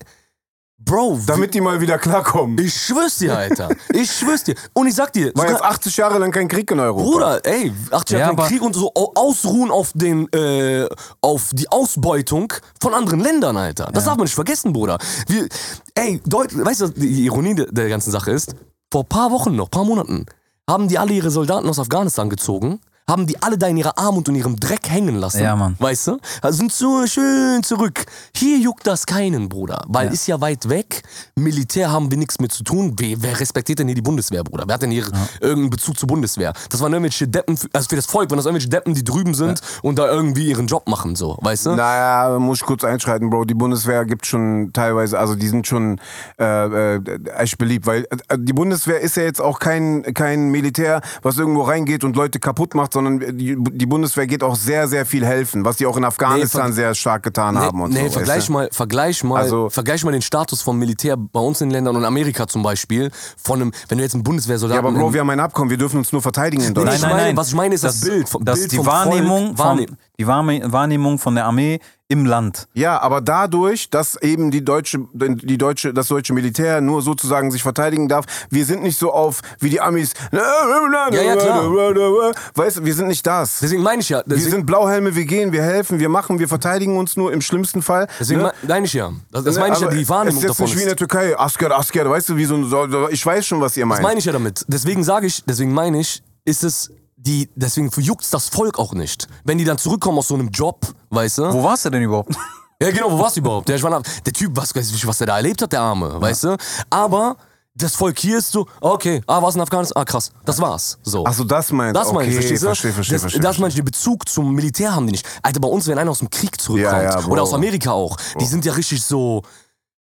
Bro,
Damit die mal wieder klarkommen.
ich schwör's dir, Alter. Ich schwör's dir. Und ich sag dir,
War jetzt 80 Jahre lang kein Krieg in Europa.
Bruder, ey, 80
Ja,
Jahre
aber-
Krieg und so au- ausruhen auf den, äh, auf die Ausbeutung von anderen Ländern, Alter. Das darf man nicht vergessen, Bruder. Wir, ey, Deut weißt du, die Ironie der, der ganzen Sache ist, vor paar Wochen noch, paar Monaten, haben die alle ihre Soldaten aus Afghanistan gezogen, haben die alle da in ihrer Armut und ihrem Dreck hängen lassen.
Ja, Mann.
Weißt du? Also sind so schön zurück. Hier juckt das keinen, Bruder. Weil ist ja weit weg. Militär haben wir nichts mit zu tun. Wer, wer respektiert denn hier die Bundeswehr, Bruder? Wer hat denn hier irgendeinen Bezug zur Bundeswehr? Das waren irgendwelche Deppen, also für das Volk, waren das irgendwelche Deppen, die drüben sind und da irgendwie ihren Job machen, so. Weißt du?
Naja, muss ich kurz einschreiten, Bro. Die Bundeswehr gibt schon teilweise, also die sind schon äh, äh, echt beliebt, weil äh, die Bundeswehr ist ja jetzt auch kein, kein Militär, was irgendwo reingeht und Leute kaputt macht, sondern die, die Bundeswehr geht auch sehr, sehr viel helfen, was die auch in Afghanistan
ver-
sehr stark getan haben und
nee,
so.
vergleich
weißt du?
mal, vergleich mal,
Also-
vergleich mal den Status vom Militär bei uns in den Ländern und Amerika zum Beispiel. Von einem, wenn du jetzt einen
Ja,
Bundeswehrsoldaten.
aber Bro, wir haben ein Abkommen, wir dürfen uns nur verteidigen in
Nee,
Deutschland.
ich meine- was ich meine, ist das Bild vom-
dass
Bild
die
vom
Wahrnehmung,
Volk wahrnehmen.
Die Wahrnehmung von der Armee im Land.
Ja, aber dadurch, dass eben die deutsche, die deutsche, das deutsche Militär nur sozusagen sich verteidigen darf, wir sind nicht so auf wie die Amis.
Ja, ja, klar.
Weißt du, wir sind nicht das.
Deswegen meine ich ja.
Wir sind Blauhelme, wir gehen, wir helfen, wir machen, wir verteidigen uns nur im schlimmsten Fall.
deswegen
ne?
meine ich ja. Das, das meine ich ja,
Aber
die Wahrnehmung
ist jetzt
davon
nicht wie in
ist.
der Türkei, Asker, Asker, weißt du, wie so ein, ich weiß schon, was ihr
Das
meint.
meine ich ja damit. Deswegen sage ich, deswegen meine ich, ist es die, deswegen juckt's das Volk auch nicht. Wenn die dann zurückkommen aus so einem Job, weißt du?
Wo warst du denn überhaupt?
Ja, genau, wo warst du überhaupt? Der, ich war, der Typ, was, weiß ich, was der da erlebt hat, der Arme, weißt du? Aber das Volk hier ist so, okay, ah, warst in Afghanistan? Ah, krass, das war's. So.
Ach so, das meinst
Das meine ich,
okay,
verstehst du?
verstehe, verstehe,
das,
verstehe.
das meine ich, den Bezug zum Militär haben die nicht. Alter, bei uns, wenn einer aus dem Krieg zurückkommt,
Ja, ja, Bro.
oder aus Amerika auch, die sind ja richtig so,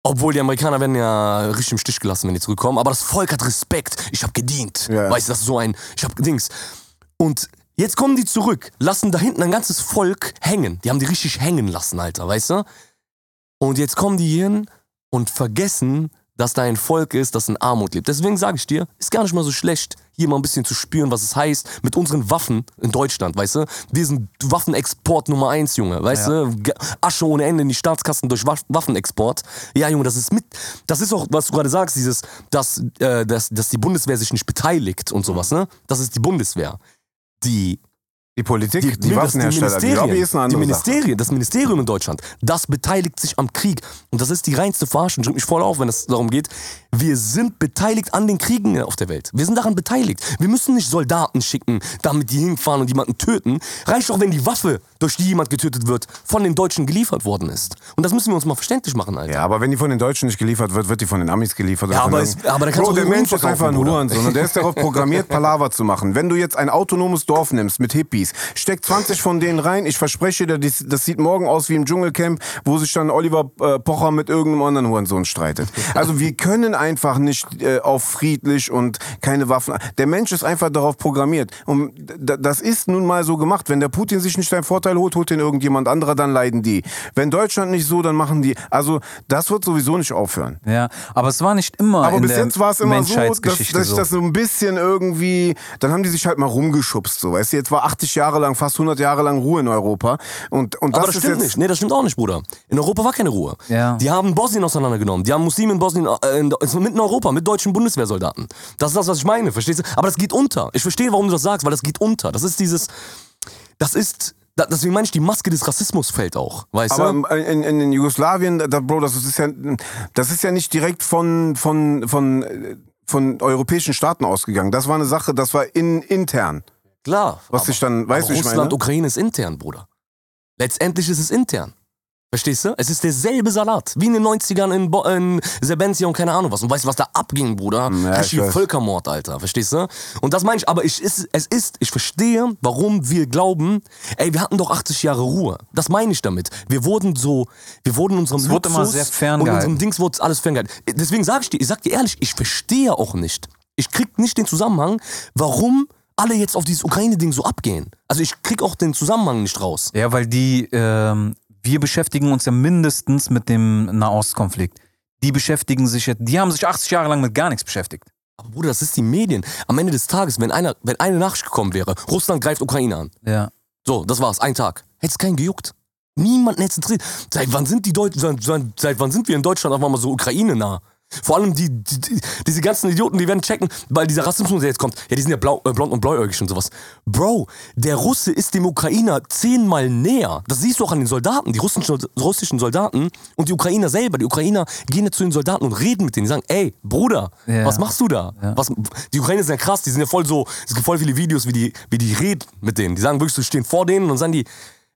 obwohl die Amerikaner werden ja richtig im Stich gelassen, wenn die zurückkommen, aber das Volk hat Respekt. Ich habe gedient.
Ja.
Weißt du, das ist so ein, ich habe Dings. Und jetzt kommen die zurück, lassen da hinten ein ganzes Volk hängen. Die haben die richtig hängen lassen, Alter, weißt du? Und jetzt kommen die hin und vergessen, dass da ein Volk ist, das in Armut lebt. Deswegen sage ich dir, ist gar nicht mal so schlecht, hier mal ein bisschen zu spüren, was es heißt, mit unseren Waffen in Deutschland, weißt du? Wir sind Waffenexport Nummer eins, Junge, weißt du? Ge- Asche ohne Ende in die Staatskassen durch Waff Waffenexport. Ja, Junge, das ist mit, das ist auch, was du gerade sagst, dieses, dass, äh, dass, dass die Bundeswehr sich nicht beteiligt und sowas, ne? Das ist die Bundeswehr. Die
Die Politik, die,
das-
Waffenhersteller, die Lobby ist eine
die
andere Sache.
Ministerien, das Ministerium in Deutschland, das beteiligt sich am Krieg. Und das ist die reinste Verarschung. Drückt mich voll auf, wenn es darum geht. Wir sind beteiligt an den Kriegen auf der Welt. Wir sind daran beteiligt. Wir müssen nicht Soldaten schicken, damit die hinfahren und jemanden töten. Reicht doch, wenn die Waffe, durch die jemand getötet wird, von den Deutschen geliefert worden ist. Und das müssen wir uns mal verständlich machen, Alter.
Ja, aber wenn die von den Deutschen nicht geliefert wird, wird die von den Amis geliefert.
Ja, aber es- aber
Bro, der Mensch ist einfach ein. Hurensohn und der ist darauf programmiert, Palaver zu machen. Wenn du jetzt ein autonomes Dorf nimmst mit Hippies, steck 20 von denen rein, ich verspreche dir, das, das sieht morgen aus wie im Dschungelcamp, wo sich dann Oliver äh, Pocher mit irgendeinem anderen Hurensohn streitet. Also wir können einfach nicht äh, auf friedlich und keine Waffen. Der Mensch ist einfach darauf programmiert. Und das ist nun mal so gemacht. Wenn der Putin sich nicht seinen Vorteil holt, holt den irgendjemand anderer, dann leiden die. Wenn Deutschland nicht so, dann machen die. Also das wird sowieso nicht aufhören.
Ja, aber es war nicht immer
Aber bis jetzt war es immer so, dass, dass ich das so ein bisschen irgendwie, dann haben die sich halt mal rumgeschubst, so, weißt du, jetzt war 80 Jahre lang, fast 100 Jahre lang Ruhe in Europa und, und das,
Aber das
ist
stimmt
jetzt,
nicht. Nee, das stimmt auch nicht, Bruder. In Europa war keine Ruhe.
Ja.
Die haben Bosnien auseinandergenommen. Die haben Muslime in Bosnien, äh, in, also mitten in Europa, mit deutschen Bundeswehrsoldaten. Das ist das, was ich meine, verstehst du? Aber das geht unter. Ich verstehe, warum du das sagst, weil das geht unter. Das ist dieses, das ist, deswegen meine ich, die Maske des Rassismus fällt auch, weißt du?
aber in, in, in Jugoslawien, da, Bro, das ist ja, das ist ja nicht direkt von, von, von, von europäischen Staaten ausgegangen. Das war eine Sache, das war in, intern.
Klar.
Was
aber-
sich dann, weißt du,
aber
wie ich
Russland,
meine?
Ukraine ist intern, Bruder. Letztendlich ist es intern. Verstehst du? Es ist derselbe Salat. Wie in den 90ern in, Bo in Sebentia und keine Ahnung was. Und weißt du, was da abging, Bruder?
Ja, ich weiß.
Völkermord, Alter. Verstehst du? Und das meine ich, aber ich, ist, es ist, ich verstehe, warum wir glauben, ey, wir hatten doch 80 Jahre Ruhe. Das meine ich damit. Wir wurden so, wir wurden unserem
Es wurde immer
Luxus
sehr
und
ferngehalten.
unserem Dings wurde alles ferngehalten. Deswegen sage ich dir, ich sag dir ehrlich, ich verstehe auch nicht. Ich krieg nicht den Zusammenhang, warum alle jetzt auf dieses Ukraine-Ding so abgehen. Also ich krieg auch den Zusammenhang nicht raus.
Ja, weil die, ähm, wir beschäftigen uns ja mindestens mit dem Nahostkonflikt. Die beschäftigen sich jetzt, die haben sich 80 Jahre lang mit gar nichts beschäftigt.
Aber Bruder, das ist die Medien. Am Ende des Tages, wenn, einer, wenn eine Nachricht gekommen wäre, Russland greift Ukraine an.
Ja.
So, das war's, ein Tag. Hätte es keinen gejuckt. Niemanden hätte es interessiert. Seit wann sind die Deutschen, seit, seit, seit wann sind wir in Deutschland einfach mal so Ukraine nah? Vor allem die, die, die, diese ganzen Idioten, die werden checken, weil dieser Rassismus, der jetzt kommt, ja, die sind ja blau, äh, blond und bläuäugig und sowas. Bro, der Russe ist dem Ukrainer zehnmal näher. Das siehst du auch an den Soldaten, die russischen, russischen Soldaten und die Ukrainer selber. Die Ukrainer gehen ja zu den Soldaten und reden mit denen. Die sagen, ey, Bruder,
Ja.
was machst du da?
Ja.
Was, die Ukrainer sind ja krass, die sind ja voll so, es gibt voll viele Videos, wie die, wie die reden mit denen. Die sagen wirklich, so stehen vor denen und sagen die,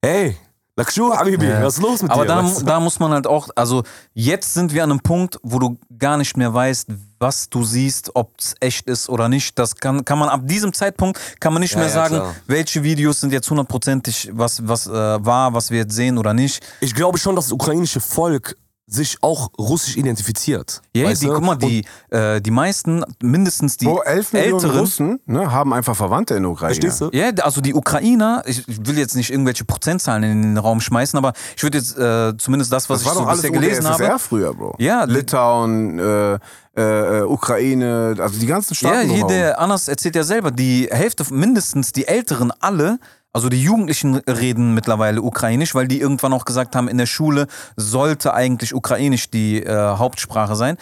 ey, Lakshu, Habibi,
Ja.
was ist los mit
Aber
dir?
da,
Weißt du?
da muss man halt auch, also jetzt sind wir an einem Punkt, wo du gar nicht mehr weißt, was du siehst, ob es echt ist oder nicht. Das kann, kann man ab diesem Zeitpunkt kann man nicht
Ja,
mehr
ja,
sagen,
klar.
welche Videos sind jetzt hundertprozentig was, was äh, war, was wir jetzt sehen oder nicht.
Ich glaube schon, dass das ukrainische Volk sich auch russisch identifiziert.
Ja,
weißt
die,
du?
guck mal, die, äh, die meisten, mindestens die
Bro, 11 Millionen
Älteren,
Russen ne, haben einfach Verwandte in der Ukraine.
Verstehst du?
Ja, also die Ukrainer, ich will jetzt nicht irgendwelche Prozentzahlen in den Raum schmeißen, aber ich würde jetzt äh, zumindest das, was
Das war
ich so
doch alles
bisher gelesen habe.
früher, Bro.
Ja,
Litauen, äh, äh, äh, Ukraine, also die ganzen
Ja,
Staaten.
hier
drumherum.
der Anas erzählt ja selber, die Hälfte, mindestens die Älteren alle, Also die Jugendlichen reden mittlerweile ukrainisch, weil die irgendwann auch gesagt haben, in der Schule sollte eigentlich ukrainisch die äh, Hauptsprache sein.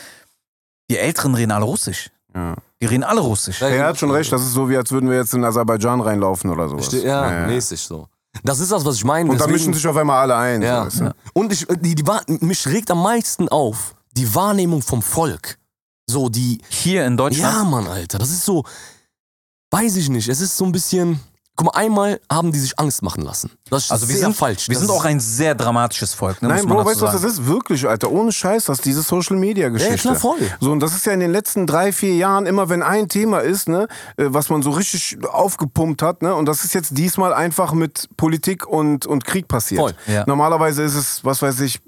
Die Älteren reden alle russisch.
Ja.
Die reden alle russisch.
Ja,
Er hat schon recht, das ist so, wie als würden wir jetzt in Aserbaidschan reinlaufen oder sowas.
Ste- Ja, mäßig so. Das ist das, was ich meine.
Und da mischen sich auf einmal alle ein.
Ja.
So, weißt du?
Und ich, die, die, mich regt am meisten auf die Wahrnehmung vom Volk. So, die.
Hier in Deutschland.
Ja, Mann, Alter. Das ist so. Weiß ich nicht. Es ist so ein bisschen. Guck mal, einmal haben die sich Angst machen lassen. Das ist
Also wir sind
falsch.
Wir
Das
sind auch ein sehr dramatisches Volk. Ne,
Nein,
man
Bro, weißt du, was das ist? Wirklich, Alter. Ohne Scheiß, das diese Social Media Geschichte.
Ja, klar, voll.
So, und das ist ja in den letzten drei, vier Jahren immer, wenn ein Thema ist, ne, äh, was man so richtig aufgepumpt hat, ne, und das ist jetzt diesmal einfach mit Politik und, und Krieg passiert.
Voll,
ja.
Normalerweise ist es, was weiß ich,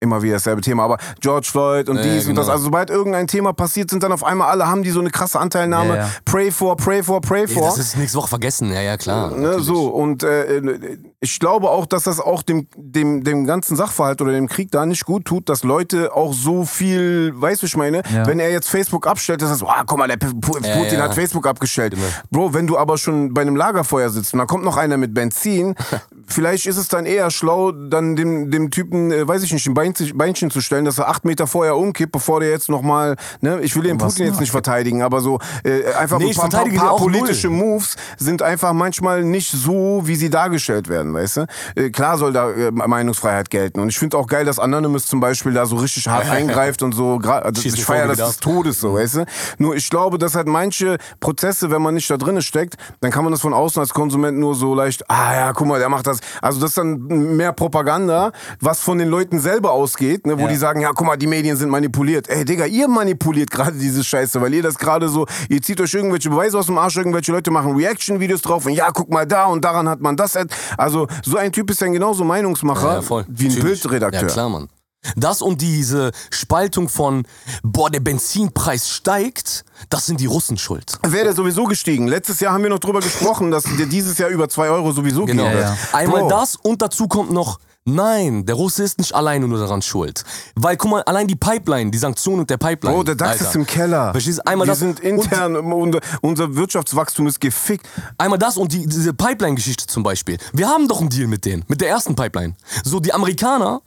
immer wieder dasselbe Thema, aber George Floyd und
Ja,
dies und das.
genau.
Also sobald irgendein Thema passiert, sind dann auf einmal alle, haben die so eine krasse Anteilnahme.
Ja, ja.
Pray for, pray for, pray for.
das ist nächste Woche vergessen. Ja, ja, klar.
Ne, so, und äh, ich glaube auch, dass das auch dem, dem, dem ganzen Sachverhalt oder dem Krieg da nicht gut tut, dass Leute auch so viel, weißt du, ich meine,
Ja.
wenn er jetzt Facebook abstellt, das ist, oh, guck mal, der P- Pu-
Ja,
Putin
ja.
hat Facebook abgestellt. Bro, wenn du aber schon bei einem Lagerfeuer sitzt und dann kommt noch einer mit Benzin, vielleicht ist es dann eher schlau, dann dem, dem Typen, äh, weiß ich nicht, ein Beinchen, Beinchen zu stellen, dass er acht Meter vorher umkippt, bevor der jetzt nochmal, ne, ich will den Putin jetzt nicht verteidigen, aber so äh, einfach
Nee,
ein paar, paar, paar
null.
politische Moves sind einfach manchmal nicht so, wie sie dargestellt werden, weißt du? Äh, klar soll da äh, Meinungsfreiheit gelten. Und ich finde auch geil, dass Anonymous zum Beispiel da so richtig hart eingreift und so. Also
Schießt
ich feiere das des Todes so, weißt du? Nur ich glaube, dass halt manche Prozesse, wenn man nicht da drin steckt, dann kann man das von außen als Konsument nur so leicht, ah ja, guck mal, der macht das. Also das ist dann mehr Propaganda, was von den Leuten selber ausgeht, ne, wo
Ja.
die sagen, ja, guck mal, die Medien sind manipuliert. Ey, Digga, ihr manipuliert gerade diese Scheiße, weil ihr das gerade so, ihr zieht euch irgendwelche Beweise aus dem Arsch, irgendwelche Leute machen Reaction-Videos drauf und ja, guck mal da und daran hat man das. Also so ein Typ ist dann genauso Meinungsmacher
Ja, ja, voll.
wie ein
Natürlich.
Bildredakteur.
Ja, klar, Mann. Das und diese Spaltung von, boah, der Benzinpreis steigt, das sind die Russen schuld.
Wäre der sowieso gestiegen. Letztes Jahr haben wir noch drüber gesprochen, dass der dieses Jahr über 2 Euro sowieso
Genau.
gehen wird.
Ja,
Einmal
Bro.
das und dazu kommt noch, nein, der Russe ist nicht alleine nur daran schuld. Weil, guck mal, allein die Pipeline, die Sanktionen und der Pipeline.
Bro, der DAX
Alter.
ist im Keller.
Verstehst du? Einmal
wir
das
sind intern, unser, unser Wirtschaftswachstum ist gefickt.
Einmal das und die, diese Pipeline-Geschichte zum Beispiel. Wir haben doch einen Deal mit denen, mit der ersten Pipeline. So, die Amerikaner,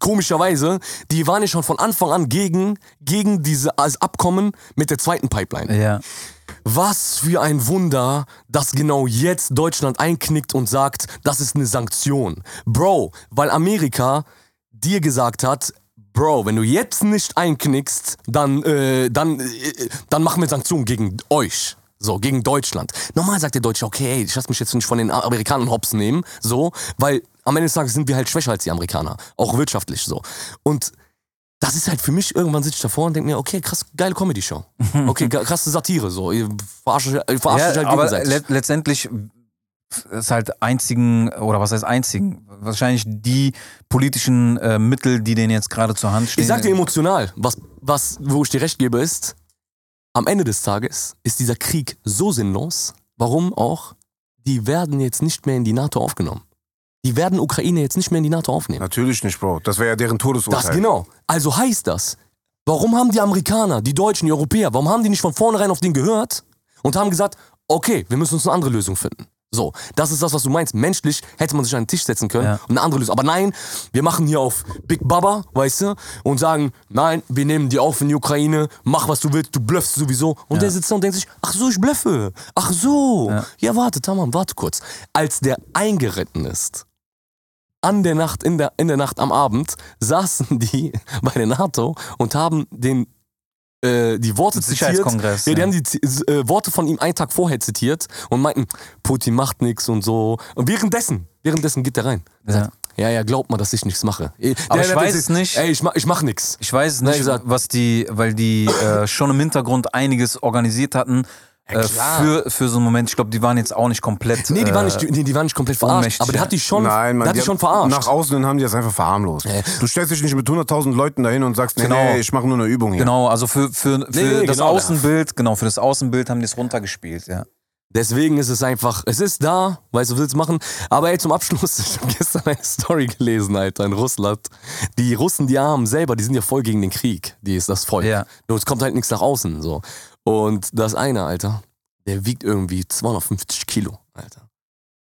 komischerweise, die waren ja schon von Anfang an gegen, gegen diese als Abkommen mit der zweiten Pipeline.
Ja.
Was für ein Wunder, dass genau jetzt Deutschland einknickt und sagt, das ist eine Sanktion. Bro, weil Amerika dir gesagt hat, Bro, wenn du jetzt nicht einknickst, dann, äh, dann, äh, dann machen wir Sanktionen gegen euch. So, gegen Deutschland. Normal sagt der Deutsche, okay, ey, ich lass mich jetzt nicht von den Amerikanern hops nehmen, so, weil am Ende des Tages sind wir halt schwächer als die Amerikaner. Auch wirtschaftlich so. Und das ist halt für mich, irgendwann sitze ich davor und denke mir, okay, krass, geile Comedy-Show. Okay, krasse Satire, so. Ihr verarscht, ihr verarscht euch
ja
halt
aber le letztendlich ist halt einzigen, oder was heißt einzigen, wahrscheinlich die politischen äh, Mittel, die denen jetzt gerade zur Hand stehen.
Ich sag dir emotional, was, was, wo ich dir recht gebe, ist, am Ende des Tages ist dieser Krieg so sinnlos, warum auch, die werden jetzt nicht mehr in die NATO aufgenommen. Die werden Ukraine jetzt nicht mehr in die NATO aufnehmen.
Natürlich nicht, Bro. Das wäre ja deren Todesurteil.
Das genau. Also heißt das, warum haben die Amerikaner, die Deutschen, die Europäer, warum haben die nicht von vornherein auf den gehört und haben gesagt, okay, wir müssen uns eine andere Lösung finden. So, das ist das, was du meinst. Menschlich hätte man sich an den Tisch setzen können
Ja.
und eine andere Lösung. Aber nein, wir machen hier auf Big Baba, weißt du, und sagen, nein, wir nehmen die auf in die Ukraine, mach was du willst, du bluffst sowieso. Und der sitzt da und denkt sich, ach so, ich bluffe. Ach so. Ja,
Ja.
warte, Tamam, warte kurz. Als der eingeritten ist, an der Nacht, in der, in der Nacht am Abend, saßen die bei der NATO und haben den äh, die Worte zitiert.
Sicherheitskongress,
Ja, die
ja.
haben die äh, Worte von ihm einen Tag vorher zitiert und meinten, Putin macht nichts und so. Und währenddessen, währenddessen geht er rein.
Ja.
sagt, ja, ja, glaubt mal, dass ich nichts mache. Äh,
Aber ich weiß es nicht.
Ey, ich mach, ich mach nix.
Ich weiß es nicht, was die, weil die äh, schon im Hintergrund einiges organisiert hatten äh,
klar.
für, für so einen Moment. Ich glaube, die waren jetzt auch nicht komplett.
Nee, die waren
äh,
nicht, nee, die waren nicht komplett verarscht.
ohnmächtig,
Aber der
ja.
hat die schon,
Nein, man,
der hat die
die
schon verarscht.
Nach außen hin haben die das einfach verharmlost. Du stellst dich nicht mit 100.000 Leuten dahin und sagst, nee,
Genau.
nee, ich mache nur eine Übung hier.
Genau, also für, für, für
Nee,
das
genau.
Außenbild, genau, für das Außenbild haben die es runtergespielt, ja.
Deswegen ist es einfach, es ist da, weißt du, willst machen. Aber ey, zum Abschluss, ich habe gestern eine Story gelesen, Alter, in Russland. Die Russen, die Armen selber, die sind ja voll gegen den Krieg. Die ist das Volk.
Ja.
Nur es kommt halt nichts nach außen, so. Und das eine, Alter, der wiegt irgendwie 250 Kilo, Alter.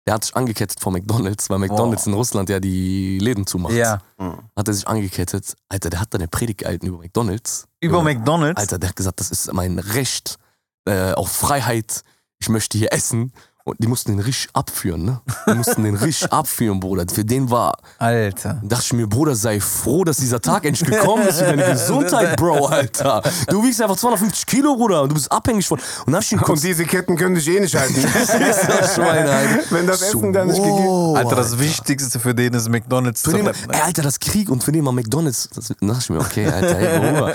der hat sich angekettet vor McDonalds, weil McDonalds in Russland ja die Läden zumacht.
Ja.
Hat er sich angekettet. Alter, der hat dann eine Predigt gehalten über McDonalds.
Über
Ja.
McDonalds?
Alter, der hat gesagt, das ist mein Recht äh, auf Freiheit. Ich möchte hier essen. Und die mussten den Risch abführen, ne? Die mussten den Risch abführen, Bruder. Für den war,
Alter.
dachte ich mir, Bruder, sei froh, dass dieser Tag endlich gekommen ist für deine Gesundheit, Bro, Alter. Du wiegst einfach 250 Kilo, Bruder, und du bist abhängig von. Und dann hab ich ihn
Und diese Ketten können dich eh nicht halten.
das Schwein, Alter.
Wenn das Essen dann nicht gegeben
wow,
Alter, das Wichtigste für den ist McDonalds
Für
zu
den,
retten.
ey, Alter, das Krieg und für den mal McDonalds. Das dachte ich mir, okay, Alter, ey, worüber,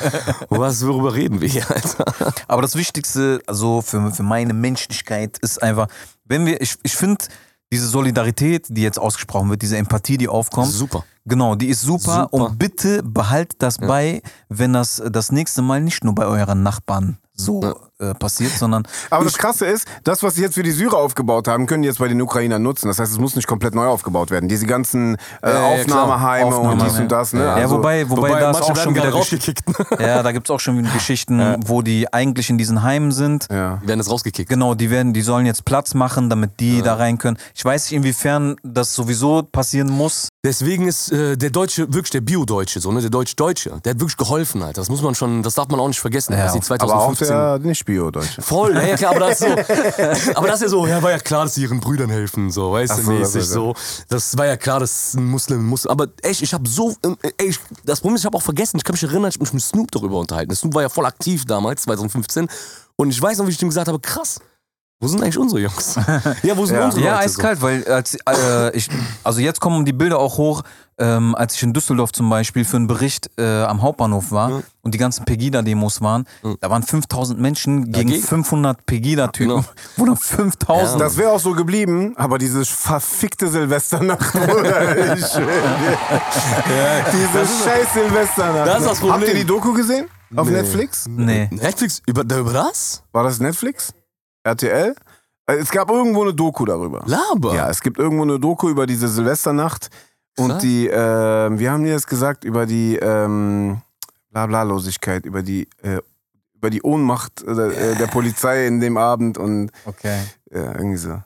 was, worüber reden wir hier, Alter?
Aber das Wichtigste, also für, für meine Menschlichkeit, ist einfach, wenn wir, ich, ich finde, diese Solidarität, die jetzt ausgesprochen wird, diese Empathie, die aufkommt,
Super.
Genau, die ist super,
Super.
und bitte behalt das bei, wenn das das nächste Mal nicht nur bei euren Nachbarn so äh, passiert, sondern
Aber das Krasse ist, das, was sie jetzt für die Syrer aufgebaut haben, können die jetzt bei den Ukrainern nutzen. Das heißt, es muss nicht komplett neu aufgebaut werden. Diese ganzen äh,
Ja, ja.
Aufnahmeheime und dies und das. Ne?
ja,
Also-
wobei, wobei, da ist auch schon wieder
rausgekickt.
ja, da gibt's auch schon wieder Geschichten, wo die eigentlich in diesen Heimen sind.
ja.
Die werden jetzt rausgekickt.
Genau, die werden, die sollen jetzt Platz machen, damit die da rein können. Ich weiß nicht, inwiefern das sowieso passieren muss.
Deswegen ist äh, der Deutsche, wirklich der Bio-Deutsche, so, ne? Der Deutsch-Deutsche, der hat wirklich geholfen, Alter. Das muss man schon, das darf man auch nicht vergessen.
Ja,
dass die
Aber auch
2015
der Nicht-Bio-Deutsche.
Voll, ja, ja klar, aber das ist so, aber das ist ja so, ja, war ja klar, dass sie ihren Brüdern helfen, so, weißt du,
so, das
mäßig
ist
so. Das war ja klar, dass ein Muslim muss, aber echt, ich habe so, ähm, ey, ich, das Problem ist, ich habe auch vergessen, ich kann mich erinnern, ich hab mich mit Snoop darüber unterhalten. Snoop war ja voll aktiv damals, 2015, und ich weiß noch, wie ich ihm gesagt habe, krass, wo sind eigentlich unsere Jungs? Ja, wo sind
Ja.
unsere
Ja,
Leute?
eiskalt, weil als äh, ich, also jetzt kommen die Bilder auch hoch, ähm, als ich in Düsseldorf zum Beispiel für einen Bericht äh, am Hauptbahnhof war und die ganzen Pegida-Demos waren, da waren 5000 Menschen gegen
Dagegen?
500 Pegida-Typen.
Genau.
Wo dann 5000.
Das wäre auch so geblieben, aber diese verfickte Silvesternacht, Bruder. Ich schwör dir. Diese scheiß Silvesternacht.
Das ist das
Habt ihr
Problem.
die Doku gesehen? Auf
Nee.
Netflix?
nee.
Netflix, über, über das?
War das Netflix? RTL? Äh, Es gab irgendwo eine Doku darüber.
Laber.
Ja, es gibt irgendwo eine Doku über diese Silvesternacht und die, äh, wie haben die das gesagt, über die ähm, Blablalosigkeit, über die, äh, über die Ohnmacht äh, der Polizei in dem Abend und
Okay.
irgendwie so.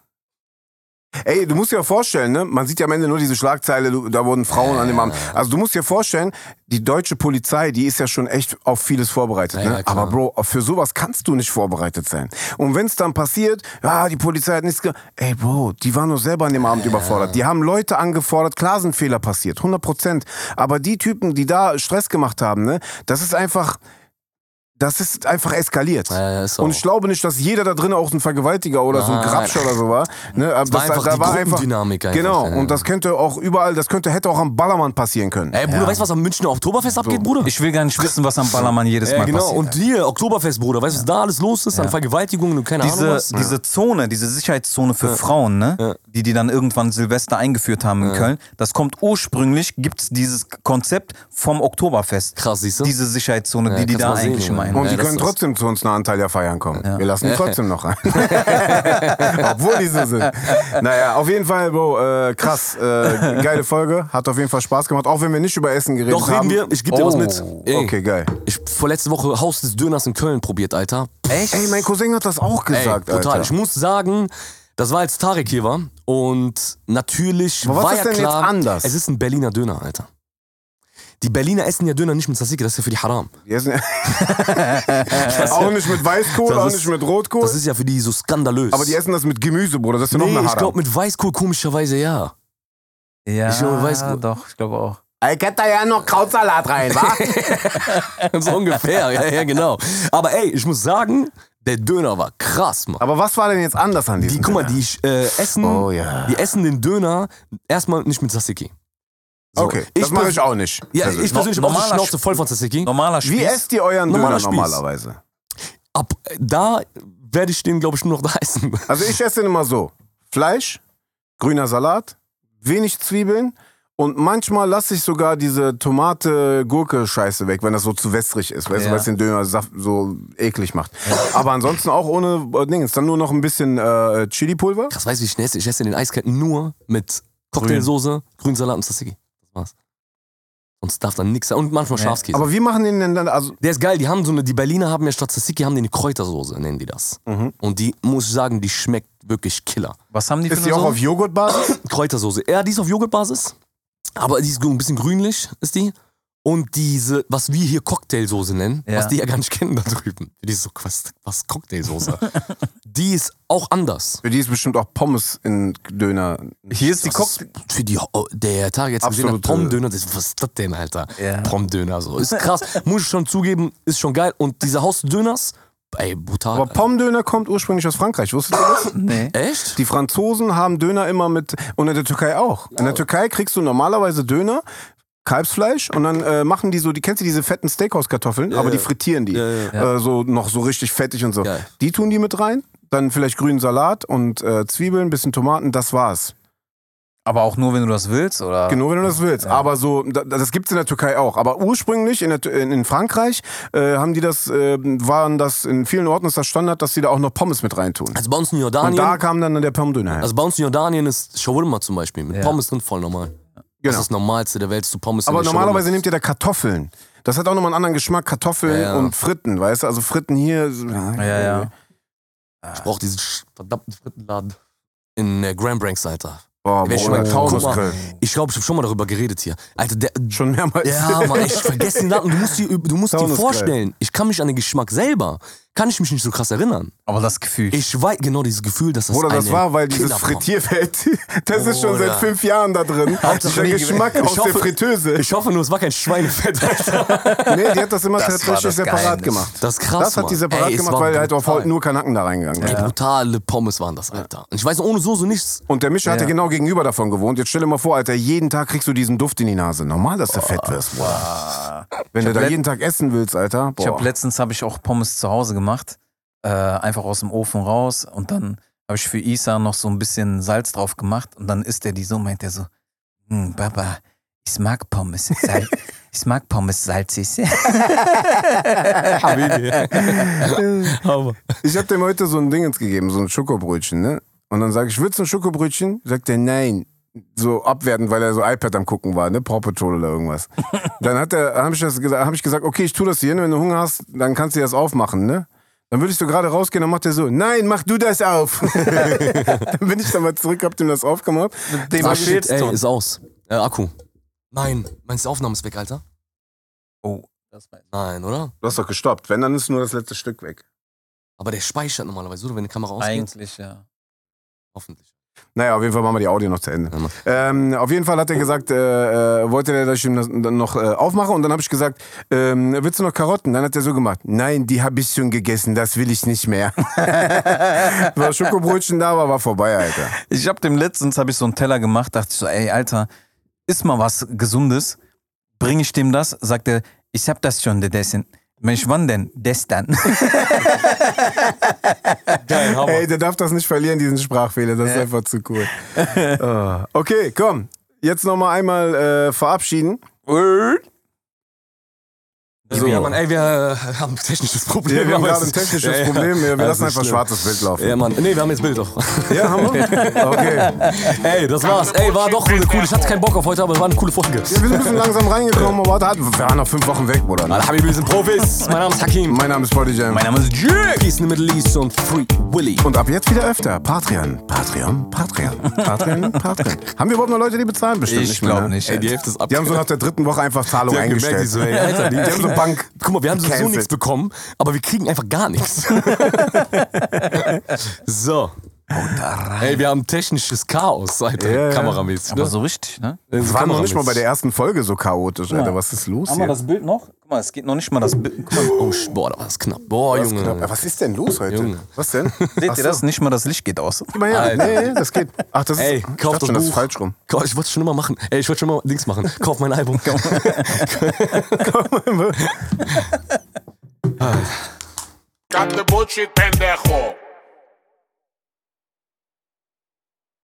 Ey, du musst dir ja vorstellen, ne? Man sieht ja am Ende nur diese Schlagzeile, da wurden Frauen an dem Abend. Also du musst dir vorstellen, die deutsche Polizei, die ist ja schon echt auf vieles vorbereitet.
Ja,
ne?
ja.
Aber Bro, für sowas kannst du nicht vorbereitet sein. Und wenn es dann passiert, ja, die Polizei hat nichts ge Ey, Bro, die waren nur selber an dem Abend überfordert. Die haben Leute angefordert, klar sind Fehler passiert, 100 Prozent. Aber die Typen, die da Stress gemacht haben, ne? Das ist einfach, das ist einfach eskaliert.
Ja, ja, ist
Und ich glaube nicht, dass jeder da drin auch ein Vergewaltiger oder so ein. Grabscher oder so war. Ne? Aber
war einfach die Gruppendynamik einfach,
Genau,
ja.
und das könnte auch überall, das könnte, hätte auch am Ballermann passieren können.
Ey, Bruder, weißt du, was am Münchner Oktoberfest abgeht, Bruder?
Ich will gar nicht wissen, was am Ballermann jedes
ja,
Mal
genau.
passiert.
Und hier, Oktoberfest, Bruder, weißt du, was da alles los ist an Vergewaltigungen und keine Ahnung
diese,
was?
diese Zone, diese Sicherheitszone für Frauen, ne,
Ja.
die die dann irgendwann Silvester eingeführt haben in Köln, das kommt ursprünglich, gibt's dieses Konzept vom Oktoberfest.
Krass, siehst du?
Diese Sicherheitszone,
Ja,
die die da eigentlich
Junge.
Meinen.
Und
Ja,
die können trotzdem zu uns eine Anteil ja feiern kommen. Wir lassen die trotzdem noch rein. Obwohl die so sind. Naja, auf jeden Fall, Bro, äh, krass. Äh, geile Folge. Hat auf jeden Fall Spaß gemacht, auch wenn wir nicht über Essen geredet
Doch, reden
haben.
wir. Ich geb dir was mit. Ey,
Okay, geil.
Ich vorletzte Woche Haus des Döners in Köln probiert, Alter.
Echt?
Ey, mein Cousin hat das auch
Ey,
gesagt,
total.
Alter.
Ich muss sagen, das war als Tarek hier war. Und natürlich
Aber was
war
ist
ja
denn jetzt
klar,
anders?
es ist ein Berliner Döner, Alter. Die Berliner essen ja Döner nicht mit Tzatziki, das ist ja für die Haram.
Die essen- auch nicht mit Weißkohl,
Das
auch
ist-
nicht mit Rotkohl.
Das ist ja für die so skandalös.
aber die essen das mit Gemüse, Bruder. Das ist ja noch
nee,
mehr
ich
Haram.
glaube mit Weißkohl komischerweise ja.
Ja,
Ich weiß-
doch, ich glaube auch.
Ich hätte da ja noch Krautsalat rein, wa?
so ungefähr, ja, ja, genau. Aber ey, ich muss sagen, der Döner war krass, Mann.
Aber was war denn jetzt anders an diesem
Die, guck mal,
Döner?
die äh, essen,
Oh ja.
die essen den Döner erstmal nicht mit Tzatziki. So,
Okay, das mache ich auch nicht.
Ja,
Also,
ich persönlich habe auch die
Normaler
Schnauze voll von Tzatziki.
Normaler Spieß.
Wie esst ihr euren
Normaler
Döner
Spieß.
normalerweise?
Ab da werde ich den, glaube ich, nur noch da essen.
Also ich esse den immer so. Fleisch, grüner Salat, wenig Zwiebeln und manchmal lasse ich sogar diese Tomate-Gurke-Scheiße weg, wenn das so zu wässrig ist, weißt du,
Ja.
weil es den Döner saft- so eklig macht. Aber ansonsten auch ohne äh, Dings. Dann nur noch ein bisschen äh, Chili-Pulver.
Krass, weißt du, wie ich esse? Ich esse den Eiskalten nur mit Cocktailsoße, Grünsalat und Tzatziki. Das war's. Sonst darf da nichts sein. Und manchmal Schafskäse.
Aber wie machen den denn dann, also,
Der ist geil, die haben so eine, die Berliner haben ja statt Tzatziki haben die eine Kräutersoße, nennen die das.
Mhm.
Und die, muss ich sagen, die schmeckt wirklich killer.
Was haben die für
ist die
eine
auch
Soße?
auf Joghurtbasis?
Kräutersoße. Ja, die ist auf Joghurtbasis, aber die ist ein bisschen grünlich, ist die. Und diese, was wir hier Cocktailsoße nennen,
Ja.
was die ja gar nicht kennen da drüben. Die ist so, was, was Cocktailsoße? die ist auch anders.
Für die ist bestimmt auch Pommes in Döner.
Hier ist die Cocktail.
für die, oh, der Tag jetzt gesehen hat, das, was ist das denn, Alter?
Ja.
Pomdöner, so. Ist krass, muss ich schon zugeben, ist schon geil. Und diese Haus des Döners, ey, brutal.
Aber Pommdöner kommt ursprünglich aus Frankreich, wusstet ihr das?
Nee.
Echt?
Die Franzosen haben Döner immer mit, und in der Türkei auch. In der Türkei kriegst du normalerweise Döner, Kalbsfleisch und dann äh, machen die so, die kennst du diese fetten Steakhouse-Kartoffeln, aber die frittieren die.
Ja,
Äh, so noch so richtig fettig und so.
Geil.
Die tun die mit rein, dann vielleicht grünen Salat und äh, Zwiebeln, bisschen Tomaten, das war's.
Aber auch nur, wenn du das willst, oder?
Genau, wenn du das willst. Aber so, da- das gibt's in der Türkei auch. Aber ursprünglich in, der, in Frankreich äh, haben die das, äh, waren das in vielen Orten ist das Standard, dass die da auch noch Pommes mit reintun.
Also bei uns in
Und
Jordanien,
da kam dann der Pommdöner her.
also bei uns in Jordanien ist Shawarma zum Beispiel mit
Ja.
Pommes drin voll normal. Das
Genau.
ist das Normalste der Welt, zu Pommes
Aber normalerweise
Shawarma.
nehmt ihr da Kartoffeln. Das hat auch nochmal einen anderen Geschmack, Kartoffeln
Ja, ja.
und Fritten, weißt du? Also Fritten hier. so-
Ja, ja.
Ich brauch diesen verdammten Frittenladen in äh, Grand Branks, Alter.
Boah,
Wer schon mal-
Taunusgrill.
Ich glaube, ich habe schon mal darüber geredet hier. Alter, der,
Schon mehrmals.
Ja, Mann, ich vergesse den Namen. Du musst dir, du musst dir vorstellen, ich kann mich an den Geschmack selber, kann ich mich nicht so krass erinnern.
Aber das Gefühl.
Ich weiß genau dieses Gefühl, dass das
Bruder, das war, weil dieses Frittierfeld, das ist schon seit fünf Jahren da drin.
Hauptsache
Der
nie
Geschmack aus der Fritteuse.
Ich hoffe nur, es war kein Schweinefett, Alter.
Nee, die hat das immer
Das
tatsächlich
das
separat
Geheimnis.
gemacht.
Das ist krass,
Das hat die separat
Ey,
gemacht, weil halt auf nur Kanaken da reingegangen
Ey,
ist.
brutale Pommes waren das, Alter. Und ich weiß, ohne Soße nichts.
Und der Mischer hatte
Ja.
genau gegenüber davon gewohnt. Jetzt stell dir mal vor, Alter, jeden Tag kriegst du diesen Duft in die Nase. Normal, dass du fett wirst. Boah. Wenn du da jeden Tag essen willst, Alter.
Ich
Boah.
habe letztens habe ich auch Pommes zu Hause gemacht, äh, einfach aus dem Ofen raus und dann habe ich für Isa noch so ein bisschen Salz drauf gemacht und dann isst er die so, meint er so, hm, Baba, ich mag Pommes, Sal ich mag Pommes salzig.
Ich habe dem heute so ein Dingens gegeben, so ein Schokobrötchen, ne? Und dann sage ich, willst du ein Schokobrötchen? Sagt er, nein. So abwertend, weil er so iPad am gucken war, ne? Paw Patrol oder irgendwas. dann hat er, habe ich, das gesagt- hab ich gesagt, okay, ich tu das hier, ne? wenn du Hunger hast, dann kannst du das aufmachen, ne? Dann würde ich so gerade rausgehen, dann macht er so, nein, mach du das auf. dann bin ich dann mal zurück, hab dem das aufgemacht.
Dem
ah, shit, ey, ist aus. Äh, Akku. Nein, meinst du, die Aufnahme ist weg, Alter?
Oh, das weiß ich.
Nein, oder?
Du hast doch gestoppt. Wenn, dann ist nur das letzte Stück weg.
Aber der speichert normalerweise, oder? Wenn die Kamera ausgeht.
Eigentlich, ja.
Hoffentlich.
Naja, auf jeden Fall machen wir die Audio noch zu Ende.
Ja.
Ähm, auf jeden Fall hat er gesagt, äh, äh, wollte er, dass ich ihm das noch äh, aufmache. Und dann habe ich gesagt, ähm, willst du noch Karotten? Dann hat er so gemacht, nein, die habe ich schon gegessen, das will ich nicht mehr. War Schokobrötchen da war, war vorbei, Alter.
Ich habe dem letztens habe ich so einen Teller gemacht, dachte ich so, ey Alter, iss mal was Gesundes. Bring ich dem das? Sagt er, ich hab das schon gegessen. Mensch, wann denn? Gestern.
Geil, Hammer.
Ey, der darf das nicht verlieren, diesen Sprachfehler, das ist einfach zu cool. Ah, okay, komm. Jetzt nochmal einmal äh, verabschieden.
So. Ja, Mann, ey, wir äh, haben ein technisches Problem.
Ja, wir haben gerade ein technisches
Ja, ja.
Problem. Wir, wir
Das
lassen einfach
schlimm.
schwarzes Bild laufen.
Ja, Mann. Nee, wir haben jetzt Bild doch.
Ja, haben wir? Okay.
Ey, das war's. Ey, war doch eine coole. Ich hatte keinen Bock auf heute, aber es war eine coole Folge.
Ja, wir sind ein bisschen langsam reingekommen, aber warte, wir waren noch fünf Wochen weg, Bruder.
Alle Habibi, wir sind Profis. Mein Name ist Hakim.
Mein Name ist Body Jam.
mein Name ist Jake.
Peace in the Middle East und Free Willy.
Und ab jetzt wieder öfter. Patreon, Patreon, Patreon, Patreon, Patreon. Haben wir überhaupt noch Leute, die bezahlen? Bestimmt
Ich
nicht
glaube
ne?
nicht.
Ey, die Hälfte ist ab.
Die haben so nach der dritten Woche einfach Zahlung eingestellt.
Die
haben so Bank.
Guck mal, wir haben sowieso nichts bekommen, aber wir kriegen einfach gar nichts. so. Ey, wir haben technisches Chaos, Alter,
Ja, ja.
kameramäßig.
Aber
ne?
so richtig, ne?
Wir waren noch nicht mal bei der ersten Folge so chaotisch, Alter. Was ist los
Haben wir das Bild noch? Guck mal, es geht noch nicht mal das Bild.
Oh, boah, da war das knapp. Boah,
Was,
Junge.
knapp. Was ist denn los heute?
Junge.
Was denn?
Seht ihr das? Nicht mal das Licht geht aus.
Gib mal her. Nee, nee, das geht. Ach, das ist,
Ey,
ich
kauf das
schon, das ist
Buch.
falsch rum.
Ich wollte es schon immer machen. Ey, ich wollte schon immer Dings machen. Kauf mein Album.
Cut the bullshit, pendejo.